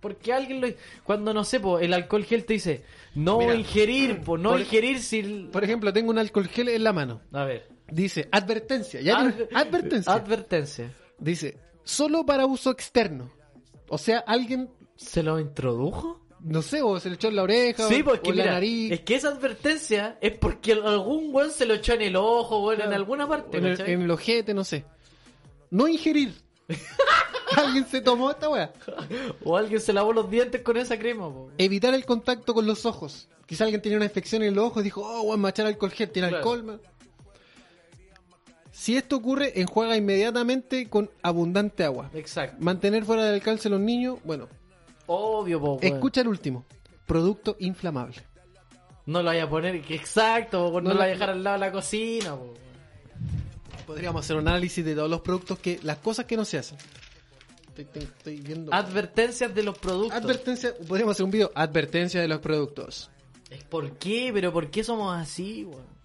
Porque alguien lo hizo. Cuando, no sé, po, el alcohol gel te dice, no Mira, ingerir, po, no por- ingerir si... Por ejemplo, tengo un alcohol gel en la mano. A ver. Dice, advertencia. Ya Adver- advertencia. Advertencia. Dice, solo para uso externo. O sea, alguien, ¿Se lo introdujo? No sé, o se le echó en la oreja, Sí, o, porque o en la nariz, es que esa advertencia es porque algún weón se lo echó en el ojo, weón, en alguna parte, en el, en el ojete, no sé. No ingerir. alguien se tomó esta weá. O alguien se lavó los dientes con esa crema, po, weón. Evitar el contacto con los ojos. Quizá alguien tenía una infección en los ojos y dijo, oh, a machar alcohol gel, tiene Claro. alcohol. man. Si esto ocurre, enjuaga inmediatamente con abundante agua. Exacto. Mantener fuera del alcance a los niños, bueno, Obvio, po, weón. escucha el último. Producto inflamable. No lo vaya a poner, que exacto, po, no, No lo vaya a dejar al lado de la cocina, po. Podríamos hacer un análisis de todos los productos que, las cosas que no se hacen. Estoy, estoy- estoy viendo. Advertencias de los productos. Advertencia, podríamos hacer un video. Advertencia de los productos. ¿Por qué? ¿Pero por qué somos así, weón?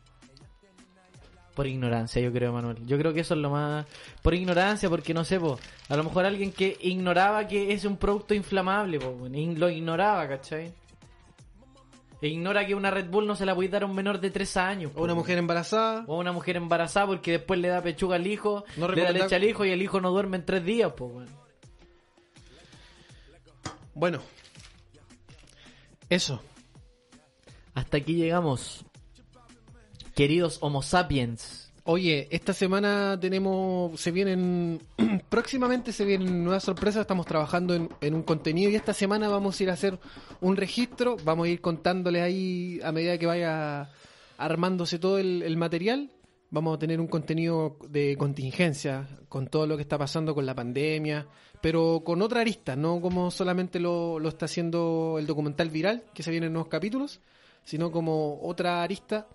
Por ignorancia, yo creo, Manuel. Yo creo que eso es lo más... Por ignorancia, porque no sé, po, a lo mejor alguien que ignoraba que es un producto inflamable, po, lo ignoraba, ¿cachai? E ignora que una Red Bull no se la puede dar a un menor de 3 años. po, O una mujer embarazada. O una mujer embarazada porque después le da pechuga al hijo, No le da leche al hijo y el hijo no duerme en 3 días, pues, weón. Bueno. Eso. Hasta aquí llegamos. Queridos Homo sapiens. Oye, esta semana tenemos, se vienen, próximamente se vienen nuevas sorpresas, estamos trabajando en, en un contenido y esta semana vamos a ir a hacer un registro, vamos a ir contándole ahí a medida que vaya armándose todo el, el material, vamos a tener un contenido de contingencia con todo lo que está pasando con la pandemia, pero con otra arista, no como solamente lo, lo está haciendo el documental viral, que se vienen nuevos capítulos, sino como otra arista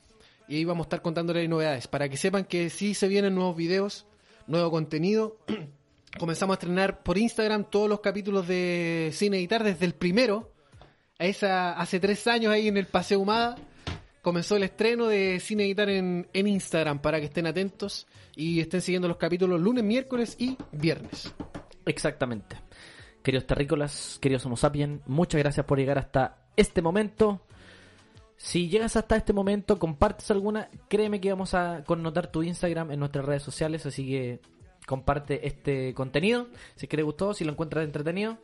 y ahí vamos a estar contándole novedades para que sepan que sí se vienen nuevos videos. nuevo contenido. Comenzamos a estrenar por Instagram todos los capítulos de Cine Editar desde el primero. Esa, hace tres años ahí en el Paseo Humada comenzó el estreno de Cine Editar en, en Instagram para que estén atentos y estén siguiendo los capítulos lunes, miércoles y viernes. Exactamente. Queridos terrícolas, queridos Homo sapiens, muchas gracias por llegar hasta este momento. Si llegas hasta este momento, compartes alguna, créeme que vamos a connotar tu Instagram en nuestras redes sociales, así que comparte este contenido. Si es que te gustó, si lo encuentras entretenido.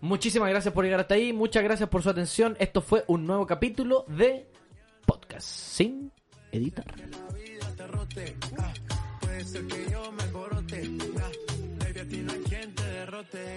Muchísimas gracias por llegar hasta ahí, muchas gracias por su atención. Esto fue un nuevo capítulo de Podcast sin editar. ah, puede ser que yo me ah, baby, a ti no hay quien te derrote.